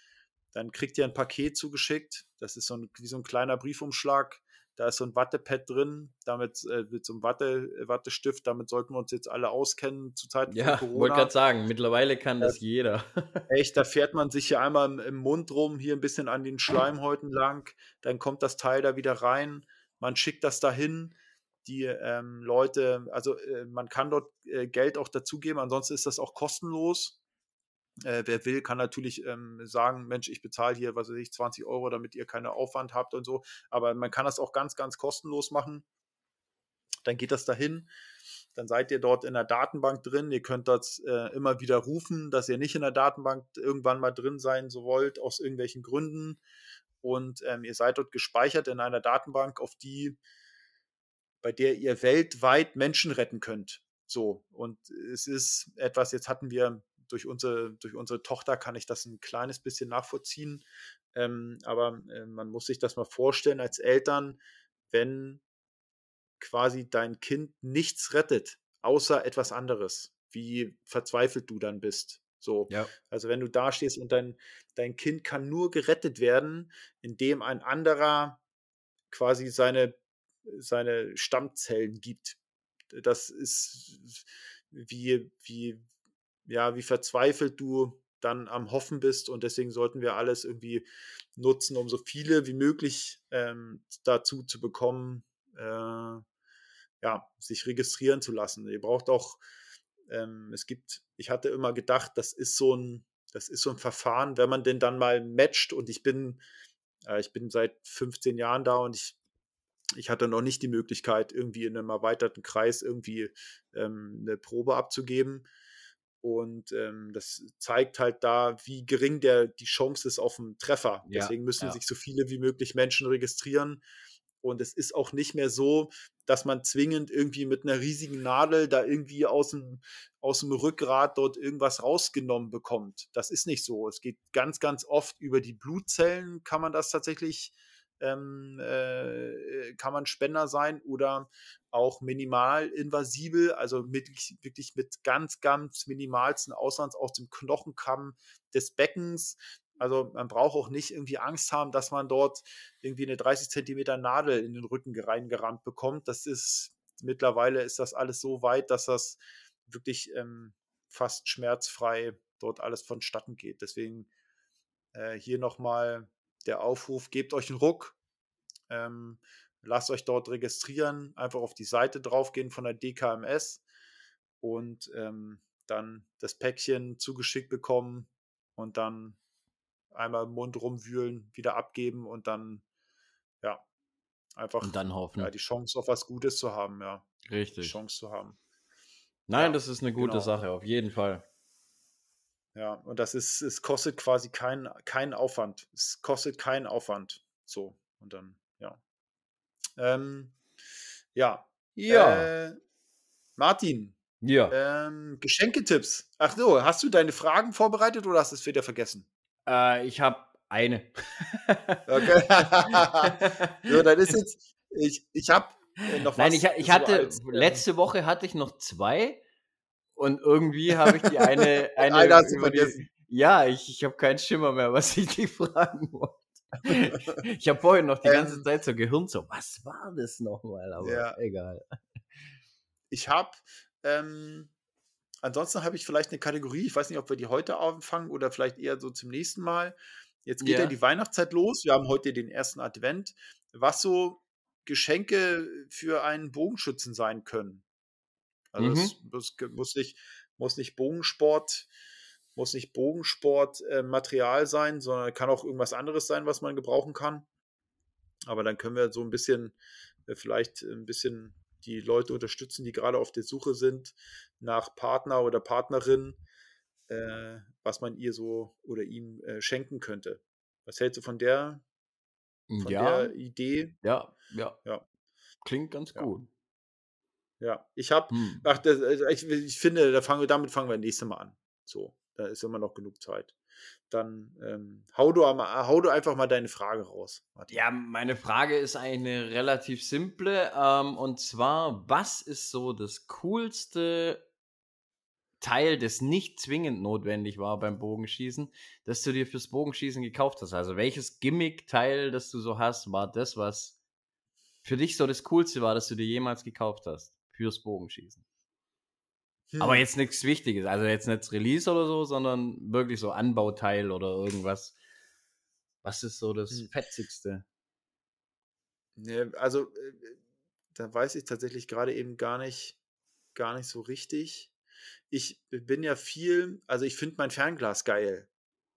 dann kriegt ihr ein Paket zugeschickt. Das ist so ein, wie so ein kleiner Briefumschlag. Da ist so ein Wattepad drin, damit äh, mit so einem Watte, Wattestift. Damit sollten wir uns jetzt alle auskennen zu Zeiten ja, von Corona. wollte gerade sagen, mittlerweile kann das äh, jeder. echt, da fährt man sich hier einmal im, im Mund rum, hier ein bisschen an den Schleimhäuten lang. Dann kommt das Teil da wieder rein man schickt das dahin. Die ähm, Leute, also äh, man kann dort äh, Geld auch dazugeben, ansonsten ist das auch kostenlos. Äh, wer will, kann natürlich ähm, sagen, Mensch, ich bezahle hier, was weiß ich, 20 Euro, damit ihr keinen Aufwand habt und so. Aber man kann das auch ganz, ganz kostenlos machen. Dann geht das dahin. Dann seid ihr dort in der Datenbank drin. Ihr könnt das äh, immer wieder rufen, dass ihr nicht in der Datenbank irgendwann mal drin sein so wollt, aus irgendwelchen Gründen und ähm, ihr seid dort gespeichert in einer Datenbank, auf die, bei der ihr weltweit Menschen retten könnt. So, und es ist etwas, jetzt hatten wir durch unsere, durch unsere Tochter kann ich das ein kleines bisschen nachvollziehen. Ähm, aber äh, man muss sich das mal vorstellen als Eltern, wenn quasi dein Kind nichts rettet, außer etwas anderes, wie verzweifelt du dann bist. So. Ja. Also wenn du da stehst und dein, dein Kind kann nur gerettet werden, indem ein anderer quasi seine, seine Stammzellen gibt. Das ist wie, wie, ja, wie verzweifelt du dann am Hoffen bist und deswegen sollten wir alles irgendwie nutzen, um so viele wie möglich ähm, dazu zu bekommen, äh, ja, sich registrieren zu lassen. Ihr braucht auch ähm, es gibt, ich hatte immer gedacht, das ist so ein, das ist so ein Verfahren, wenn man denn dann mal matcht und ich bin, äh, ich bin seit 15 Jahren da und ich, ich hatte noch nicht die Möglichkeit, irgendwie in einem erweiterten Kreis irgendwie ähm, eine Probe abzugeben. Und ähm, das zeigt halt da, wie gering der, die Chance ist auf einen Treffer. Ja, Deswegen müssen ja. sich so viele wie möglich Menschen registrieren. Und es ist auch nicht mehr so, dass man zwingend irgendwie mit einer riesigen Nadel da irgendwie aus dem, aus dem Rückgrat dort irgendwas rausgenommen bekommt. Das ist nicht so. Es geht ganz, ganz oft über die Blutzellen, kann man das tatsächlich, ähm, äh, kann man Spender sein oder auch minimal invasibel, also mit, wirklich mit ganz, ganz minimalsten Auslands aus dem Knochenkamm des Beckens. Also man braucht auch nicht irgendwie Angst haben, dass man dort irgendwie eine 30 Zentimeter Nadel in den Rücken reingerammt bekommt. Das ist mittlerweile ist das alles so weit, dass das wirklich ähm, fast schmerzfrei dort alles vonstatten geht. Deswegen äh, hier nochmal der Aufruf, gebt euch einen Ruck, ähm, lasst euch dort registrieren, einfach auf die Seite draufgehen von der DKMS und ähm, dann das Päckchen zugeschickt bekommen und dann einmal im Mund rumwühlen, wieder abgeben und dann, ja, einfach und dann hoffen. Ja, die Chance auf was Gutes zu haben, ja. Richtig. Die Chance zu haben. Nein, ja, das ist eine gute genau. Sache, auf jeden Fall. Ja, und das ist, es kostet quasi keinen kein Aufwand. Es kostet keinen Aufwand. So, und dann, ja. Ähm, ja. Ja. Äh, Martin. Ja. Ähm, Geschenketipps. Ach so, hast du deine Fragen vorbereitet oder hast du es wieder vergessen? Äh, ich habe eine. okay. so, dann ist jetzt, ich, ich habe äh, noch Nein, was. Nein, ich, ich hatte, letzte Woche hatte ich noch zwei und irgendwie habe ich die eine. eine, eine hast du vergessen. Ja, ich, ich habe keinen Schimmer mehr, was ich die fragen wollte. ich habe vorhin noch die ganze ähm, Zeit so Gehirn so, was war das nochmal? Aber ja. egal. Ich habe ähm, Ansonsten habe ich vielleicht eine Kategorie, ich weiß nicht, ob wir die heute anfangen oder vielleicht eher so zum nächsten Mal. Jetzt geht ja, ja die Weihnachtszeit los. Wir haben heute den ersten Advent. Was so Geschenke für einen Bogenschützen sein können. Also mhm. es muss, muss, nicht, muss nicht Bogensport, muss nicht Bogensportmaterial äh, sein, sondern kann auch irgendwas anderes sein, was man gebrauchen kann. Aber dann können wir so ein bisschen, äh, vielleicht ein bisschen die Leute unterstützen, die gerade auf der Suche sind nach Partner oder Partnerin, äh, was man ihr so oder ihm äh, schenken könnte. Was hältst du von der, von ja, der Idee? Ja, ja, ja. Klingt ganz ja. gut. Ja, ich habe, hm. ach, das, also ich, ich, finde, da fangen wir, damit fangen wir nächste Mal an. So, da ist immer noch genug Zeit. Dann ähm, hau, du, hau du einfach mal deine Frage raus. Martin. Ja, meine Frage ist eine relativ simple. Ähm, und zwar, was ist so das coolste Teil, das nicht zwingend notwendig war beim Bogenschießen, das du dir fürs Bogenschießen gekauft hast? Also welches Gimmick-Teil, das du so hast, war das, was für dich so das Coolste war, das du dir jemals gekauft hast fürs Bogenschießen? Hm. Aber jetzt nichts Wichtiges, also jetzt nicht Release oder so, sondern wirklich so Anbauteil oder irgendwas. Was ist so das hm. Fetzigste? Ne, also, äh, da weiß ich tatsächlich gerade eben gar nicht, gar nicht so richtig ich bin ja viel, also ich finde mein Fernglas geil.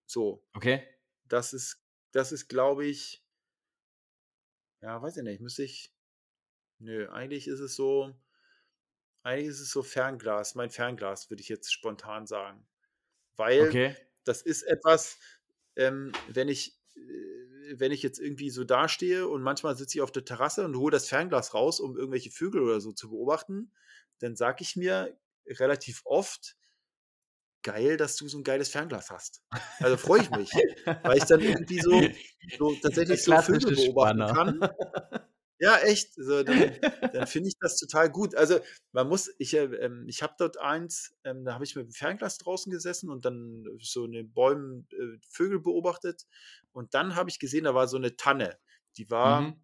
So. Okay. Das ist, das ist, glaube ich, ja, weiß ich nicht, müsste ich. Nö, eigentlich ist es so, eigentlich ist es so Fernglas, mein Fernglas, würde ich jetzt spontan sagen. Weil okay. das ist etwas, ähm, wenn ich, äh, wenn ich jetzt irgendwie so dastehe und manchmal sitze ich auf der Terrasse und hole das Fernglas raus, um irgendwelche Vögel oder so zu beobachten, dann sage ich mir, relativ oft, geil, dass du so ein geiles Fernglas hast. Also freue ich mich, weil ich dann irgendwie so, so tatsächlich so Vögel beobachten Spanner. kann. Ja, echt. Also dann, dann finde ich das total gut. Also man muss, ich, äh, ähm, ich habe dort eins, ähm, da habe ich mit dem Fernglas draußen gesessen und dann so in den Bäumen äh, Vögel beobachtet. Und dann habe ich gesehen, da war so eine Tanne. Die war, mhm.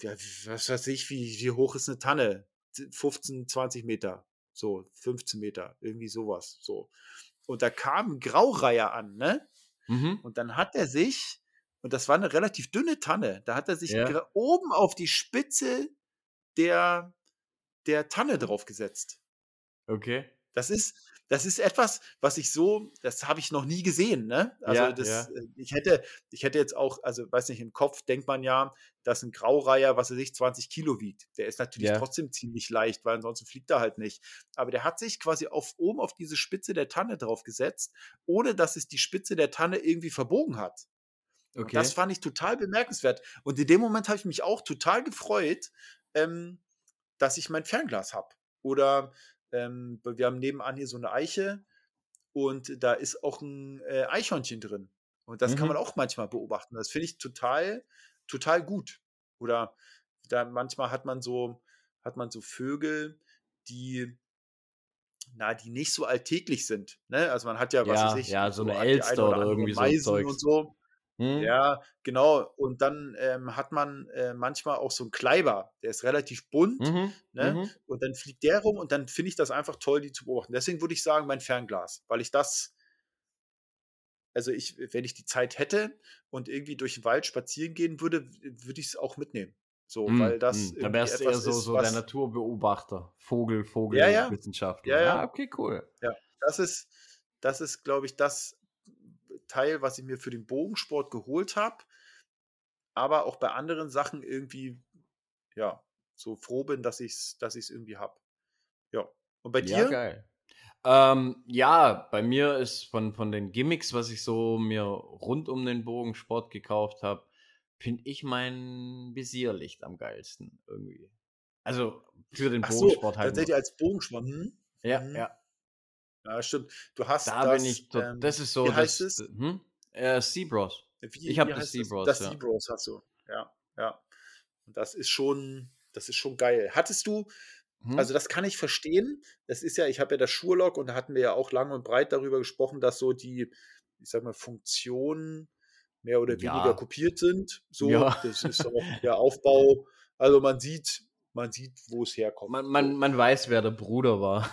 ja, was weiß ich, wie, wie hoch ist eine Tanne? 15, 20 Meter, so 15 Meter, irgendwie sowas, so. Und da kam ein Graureiher an, ne? Mhm. Und dann hat er sich, und das war eine relativ dünne Tanne, da hat er sich ja. oben auf die Spitze der, der Tanne draufgesetzt. Okay. Das ist, das ist etwas, was ich so, das habe ich noch nie gesehen. Ne? Also ja, das, ja. Äh, ich hätte, ich hätte jetzt auch, also weiß nicht, im Kopf denkt man ja, dass ein Graureiher, was er sich 20 Kilo wiegt. Der ist natürlich ja. trotzdem ziemlich leicht, weil ansonsten fliegt er halt nicht. Aber der hat sich quasi auf oben auf diese Spitze der Tanne draufgesetzt, ohne dass es die Spitze der Tanne irgendwie verbogen hat. Okay. Und das fand ich total bemerkenswert. Und in dem Moment habe ich mich auch total gefreut, ähm, dass ich mein Fernglas habe. Oder ähm, wir haben nebenan hier so eine Eiche und da ist auch ein äh, Eichhörnchen drin. Und das mhm. kann man auch manchmal beobachten. Das finde ich total, total gut. Oder da manchmal hat man so, hat man so Vögel, die, na, die nicht so alltäglich sind. Ne? Also man hat ja, was ja, weiß ich, ja, so, eine Elster oder, oder irgendwie so Meisen und so. Hm? Ja, genau. Und dann ähm, hat man äh, manchmal auch so einen Kleiber, der ist relativ bunt. Mhm. Ne? Mhm. Und dann fliegt der rum und dann finde ich das einfach toll, die zu beobachten. Deswegen würde ich sagen, mein Fernglas, weil ich das, also ich, wenn ich die Zeit hätte und irgendwie durch den Wald spazieren gehen würde, würde ich es auch mitnehmen. So, mhm. weil das. Da wärst du eher so, ist, so der Naturbeobachter, Vogel, Vogelwissenschaftler. Ja, ja. ja, okay, cool. Ja, das ist, das ist, glaube ich, das Teil, was ich mir für den Bogensport geholt habe, aber auch bei anderen Sachen irgendwie, ja, so froh bin, dass ich es dass irgendwie habe. Ja. Und bei dir? Ja, geil. Ähm, ja, bei mir ist von, von den Gimmicks, was ich so mir rund um den Bogensport gekauft habe, finde ich mein Visierlicht am geilsten irgendwie. Also für den Ach Bogensport so, halt. Tatsächlich nur. als Bogensport. Hm? Ja, mhm. ja. Ja, stimmt. Du hast da das, bin ich, ähm, das ist so, wie heißt das, es? Hm? Äh, Seabros. Wie, ich habe das Seabros. Das, das ja. Seabros hast du, ja, ja. Und das ist schon, das ist schon geil. Hattest du, hm? also das kann ich verstehen. Das ist ja, ich habe ja das Schurlock und da hatten wir ja auch lang und breit darüber gesprochen, dass so die, ich sag mal, Funktionen mehr oder weniger ja. kopiert sind. So, ja. das ist auch der Aufbau. Also man sieht, man sieht, wo es herkommt. Man, man, man weiß, wer der Bruder war.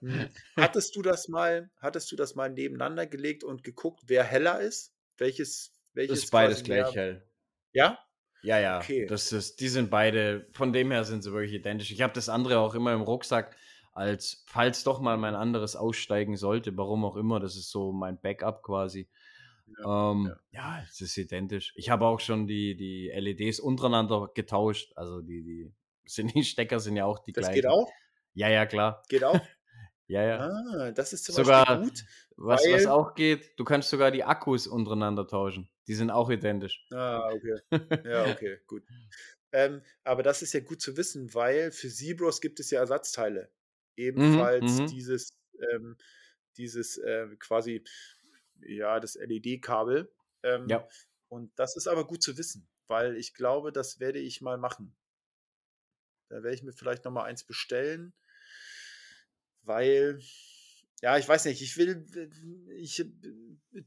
Mhm. Mhm. hattest du das mal, hattest du das mal nebeneinander gelegt und geguckt, wer heller ist? Welches, welches das ist beides gleich mehr... hell. Ja? Ja, ja. Okay. Das ist, die sind beide, von dem her sind sie wirklich identisch. Ich habe das andere auch immer im Rucksack, als falls doch mal mein anderes aussteigen sollte, warum auch immer. Das ist so mein Backup quasi. Ja, ähm, ja. ja, es ist identisch. Ich habe auch schon die, die LEDs untereinander getauscht. Also die, die sind die Stecker sind ja auch die das gleichen. Das geht auch? Ja, ja, klar. Geht auch? ja, ja. Ah, das ist zum sogar, Beispiel gut. Was, was auch geht, du kannst sogar die Akkus untereinander tauschen. Die sind auch identisch. Ah, okay. Ja, okay, gut. Ähm, aber das ist ja gut zu wissen, weil für Zebros gibt es ja Ersatzteile. Ebenfalls mhm, mhm. dieses, ähm, dieses äh, quasi, ja, das LED-Kabel. Ähm, ja. Und das ist aber gut zu wissen, weil ich glaube, das werde ich mal machen. Da werde ich mir vielleicht nochmal eins bestellen, weil, ja, ich weiß nicht, ich will, ich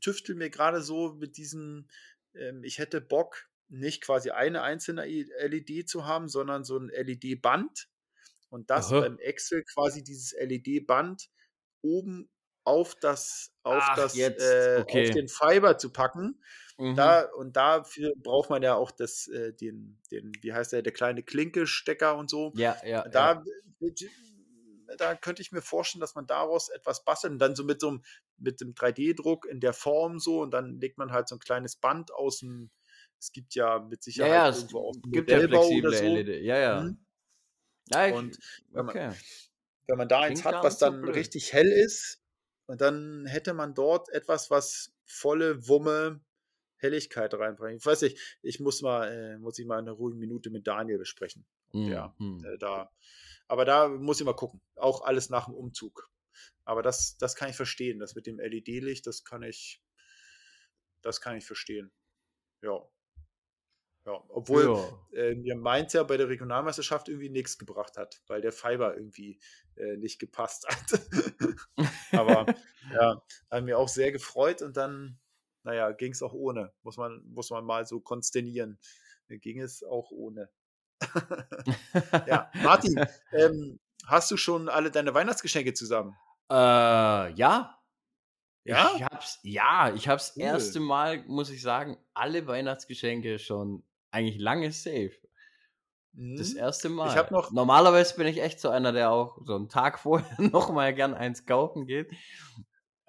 tüftel mir gerade so mit diesen, ähm, ich hätte Bock, nicht quasi eine einzelne LED zu haben, sondern so ein LED-Band und das Aha. beim Excel quasi dieses LED-Band oben auf das, auf Ach, das, äh, okay. auf den Fiber zu packen. Mhm. Da, und dafür braucht man ja auch das, äh, den, den, wie heißt der, der kleine Klinke-Stecker und so. Ja, ja. Da, ja. da könnte ich mir vorstellen, dass man daraus etwas bastelt und dann so mit so einem, mit dem 3D-Druck in der Form so und dann legt man halt so ein kleines Band aus dem, es gibt ja mit Sicherheit ja, ja, irgendwo auch gibt ja flexible so. LED. Ja, ja. Mhm. ja ich, und wenn man, okay. wenn man da eins hat, was dann so richtig hell ist, und dann hätte man dort etwas, was volle Wumme Helligkeit reinbringt. Ich weiß nicht, ich muss mal, äh, muss ich mal eine ruhige Minute mit Daniel besprechen. Mhm. Ja, äh, da, aber da muss ich mal gucken. Auch alles nach dem Umzug. Aber das, das kann ich verstehen. Das mit dem LED-Licht, das kann ich, das kann ich verstehen. Ja. Ja, obwohl ja. Äh, mir Mainz ja bei der Regionalmeisterschaft irgendwie nichts gebracht hat, weil der Fiber irgendwie äh, nicht gepasst hat. Aber ja, hat mir auch sehr gefreut und dann, naja, ging es auch ohne. Muss man, muss man mal so konsternieren. Ging es auch ohne. ja, Martin, ähm, hast du schon alle deine Weihnachtsgeschenke zusammen? Äh, ja. Ja? Ich hab's, ja, ich hab's cool. erste Mal, muss ich sagen, alle Weihnachtsgeschenke schon eigentlich lange safe. Das mhm. erste Mal. Ich habe noch. Normalerweise bin ich echt so einer, der auch so einen Tag vorher noch mal gern eins kaufen geht.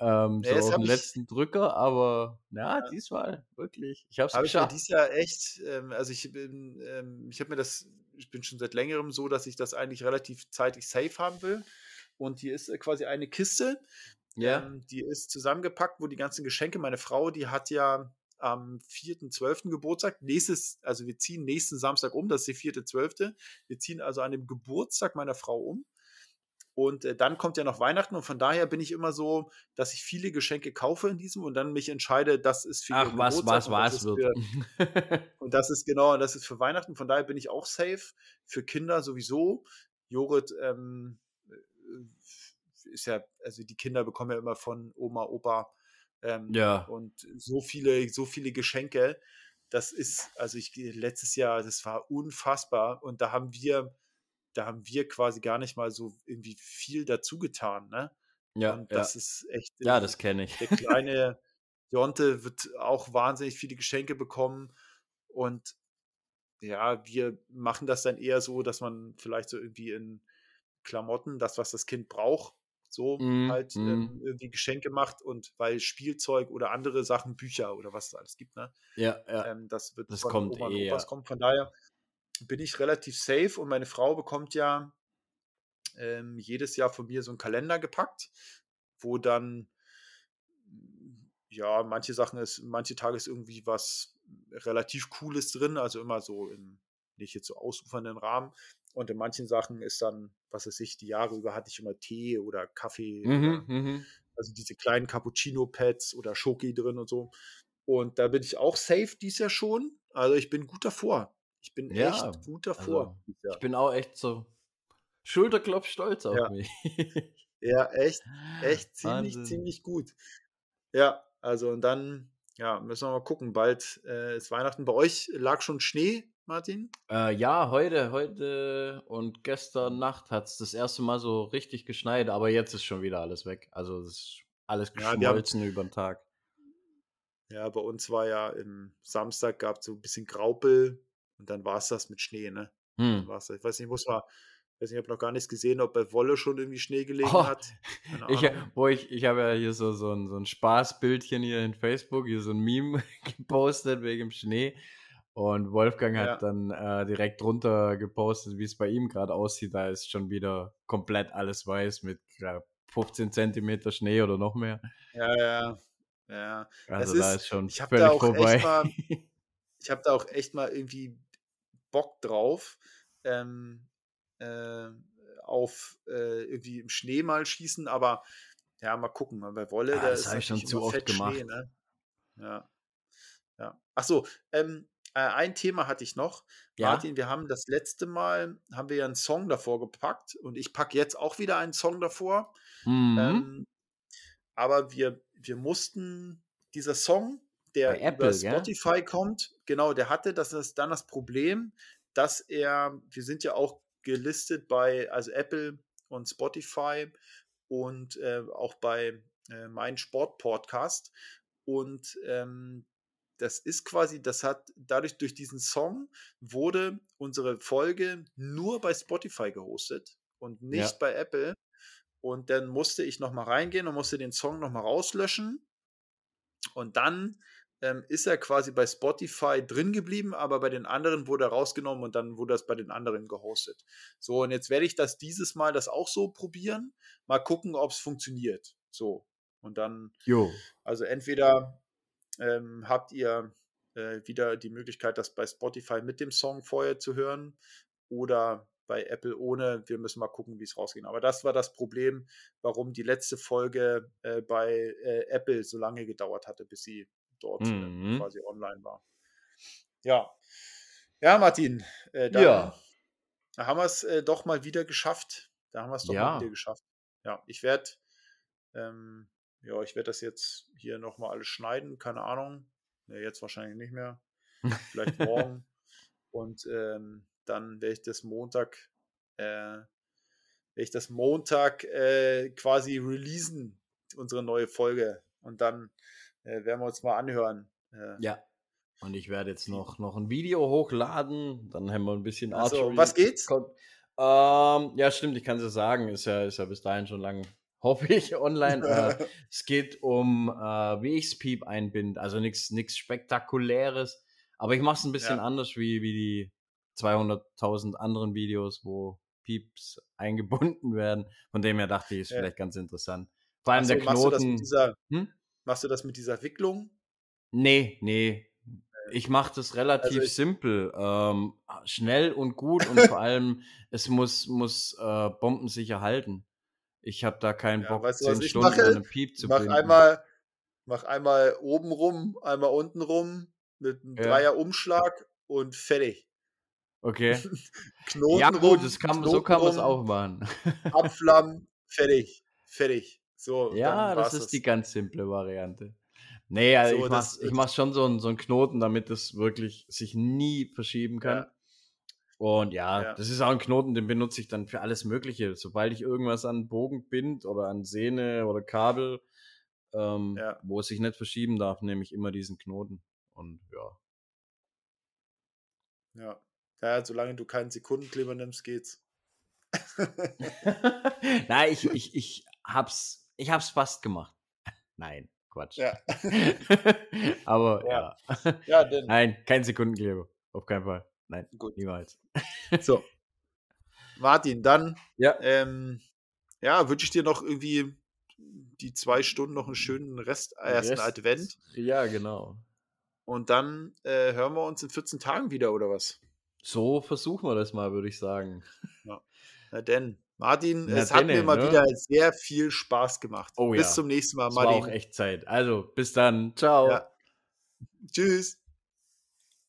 Ähm, so auf den letzten Drücker, aber ja, ja, diesmal wirklich. Ich habe es hab geschafft. Ich dieses Jahr echt, ähm, also ich bin, ähm, ich habe mir das, ich bin schon seit längerem so, dass ich das eigentlich relativ zeitig safe haben will. Und hier ist äh, quasi eine Kiste, ja. Ähm, die ist zusammengepackt, wo die ganzen Geschenke, meine Frau, die hat ja am 4.12. Geburtstag. Nächstes, also wir ziehen nächsten Samstag um, das ist der 4.12. Wir ziehen also an dem Geburtstag meiner Frau um. Und äh, dann kommt ja noch Weihnachten und von daher bin ich immer so, dass ich viele Geschenke kaufe in diesem und dann mich entscheide, das ist für Ach, was, was, was wird. Für, und das ist genau, das ist für Weihnachten. Von daher bin ich auch safe. Für Kinder sowieso. Jorit ähm, äh, ist ja, also die Kinder bekommen ja immer von Oma, Opa ähm, ja. Und so viele, so viele Geschenke. Das ist, also ich letztes Jahr, das war unfassbar. Und da haben wir, da haben wir quasi gar nicht mal so irgendwie viel dazu getan, ne? Ja. Und das ja. ist echt. Ja, das kenne ich. Der kleine Jonte wird auch wahnsinnig viele Geschenke bekommen. Und ja, wir machen das dann eher so, dass man vielleicht so irgendwie in Klamotten, das, was das Kind braucht, so mm, halt mm. Ähm, irgendwie Geschenke macht und weil Spielzeug oder andere Sachen, Bücher oder was es alles gibt, ne? Ja, ja. Ähm, das wird das von kommt Oma eh, ja. kommt. Von daher bin ich relativ safe und meine Frau bekommt ja ähm, jedes Jahr von mir so einen Kalender gepackt, wo dann ja, manche Sachen ist, manche Tage ist irgendwie was relativ Cooles drin, also immer so im nicht jetzt so ausufernden Rahmen. Und in manchen Sachen ist dann, was weiß ich, die Jahre über hatte ich immer Tee oder Kaffee. Mhm, oder, mhm. also diese kleinen Cappuccino-Pads oder Schoki drin und so. Und da bin ich auch safe dies Jahr schon. Also ich bin gut davor. Ich bin ja, echt gut davor. Also, ich bin auch echt so Schulterklopf stolz auf ja. mich. ja, echt, echt ziemlich, Wahnsinn. ziemlich gut. Ja, also und dann, ja, müssen wir mal gucken. Bald äh, ist Weihnachten. Bei euch lag schon Schnee Martin? Äh, ja, heute, heute und gestern Nacht hat es das erste Mal so richtig geschneit, aber jetzt ist schon wieder alles weg. Also es ist alles geschmolzen ja, über den Tag. Ja, bei uns war ja im Samstag gab es so ein bisschen Graupel und dann war es das mit Schnee, ne? Hm. Ich weiß nicht, muss man, weiß nicht, ich habe noch gar nichts gesehen, ob bei Wolle schon irgendwie Schnee gelegen oh, hat. Ich, wo ich, ich habe ja hier so, so, ein, so ein Spaßbildchen hier in Facebook, hier so ein Meme gepostet wegen dem Schnee. Und Wolfgang ja. hat dann äh, direkt drunter gepostet, wie es bei ihm gerade aussieht. Da ist schon wieder komplett alles weiß mit 15 Zentimeter Schnee oder noch mehr. Ja, ja. ja. Also das da ist, ist schon ich völlig da vorbei. Mal, ich habe da auch echt mal irgendwie Bock drauf. Ähm, äh, auf äh, irgendwie im Schnee mal schießen, aber ja, mal gucken. Bei Wolle, ja, da das habe ich schon zu oft gemacht. Schnee, ne? Ja. ja. Ach so, ähm, äh, ein Thema hatte ich noch. Ja? Martin, wir haben das letzte Mal, haben wir ja einen Song davor gepackt und ich packe jetzt auch wieder einen Song davor. Mhm. Ähm, aber wir, wir mussten, dieser Song, der Bei über Spotify ja? kommt, genau, der hatte das ist dann das Problem, dass er, wir sind ja auch gelistet bei, also Apple und Spotify und äh, auch bei äh, Mein Sport Podcast. Und ähm, das ist quasi, das hat dadurch durch diesen Song wurde unsere Folge nur bei Spotify gehostet und nicht ja. bei Apple. Und dann musste ich nochmal reingehen und musste den Song nochmal rauslöschen. Und dann ähm, ist er quasi bei Spotify drin geblieben, aber bei den anderen wurde er rausgenommen und dann wurde das bei den anderen gehostet. So, und jetzt werde ich das dieses Mal das auch so probieren. Mal gucken, ob es funktioniert. So. Und dann, jo. also entweder ähm, habt ihr äh, wieder die Möglichkeit, das bei Spotify mit dem Song vorher zu hören oder bei Apple ohne. Wir müssen mal gucken, wie es rausgeht. Aber das war das Problem, warum die letzte Folge äh, bei äh, Apple so lange gedauert hatte, bis sie dort äh, mhm. quasi online war. Ja. Ja, Martin, äh, dann ja. haben wir es äh, doch mal wieder geschafft. Da haben wir es doch ja. mal wieder geschafft. Ja, ich werde ähm, ja, ich werde das jetzt hier nochmal alles schneiden, keine Ahnung. Ja, jetzt wahrscheinlich nicht mehr. Vielleicht morgen. Und ähm, dann werde ich das Montag, äh, werde ich das Montag äh, quasi releasen, unsere neue Folge. Und dann äh, werden wir uns mal anhören. Äh. ja. Und ich werde jetzt noch, noch ein Video hochladen. Dann haben wir ein bisschen Also, was geht's? Ähm, ja, stimmt, ich kann es ja sagen. Ist ja, ist ja bis dahin schon lang hoffe ich, online. äh, es geht um, äh, wie ich Piep einbinde. Also nichts Spektakuläres. Aber ich mache es ein bisschen ja. anders wie, wie die 200.000 anderen Videos, wo Pieps eingebunden werden. Von dem her dachte ich, ist ja. vielleicht ganz interessant. Vor allem also, der Knoten. Machst du, dieser, hm? Machst du das mit dieser Wicklung? Nee, nee. Ich mache das relativ also simpel. Ähm, schnell und gut und vor allem, es muss, muss äh, bombensicher halten. Ich habe da keinen ja, Bock, weißt du, zehn Stunden mache? einen Piep zu mach einmal, mach einmal oben rum, einmal unten rum mit einem ja. Dreier-Umschlag und fertig. Okay. Knoten ja, gut, rum, kann, so kann man es auch machen. Abflammen, fertig. Fertig. So, ja, das ist das. die ganz simple Variante. Nee, also so, ich, mach, ich mach schon so einen, so einen Knoten, damit es wirklich sich nie verschieben kann. Ja. Und ja, ja, das ist auch ein Knoten, den benutze ich dann für alles Mögliche. Sobald ich irgendwas an Bogen bind oder an Sehne oder Kabel, ähm, ja. wo es sich nicht verschieben darf, nehme ich immer diesen Knoten. Und ja. Ja. Ja, solange du keinen Sekundenkleber nimmst, geht's. Nein, ich, ich, ich hab's, ich hab's fast gemacht. Nein, Quatsch. Ja. Aber ja. ja. ja Nein, kein Sekundenkleber. Auf keinen Fall. Nein, Gut. niemals. So. Martin, dann ja. Ähm, ja, wünsche ich dir noch irgendwie die zwei Stunden noch einen schönen Rest, äh, ersten Rest, Advent. Ja, genau. Und dann äh, hören wir uns in 14 Tagen wieder, oder was? So versuchen wir das mal, würde ich sagen. Ja. Na denn, Martin, Na es hat mir mal ne? wieder sehr viel Spaß gemacht. Oh, bis ja. zum nächsten Mal, Martin. Es war auch echt Zeit. Also, bis dann. Ciao. Ja. Tschüss.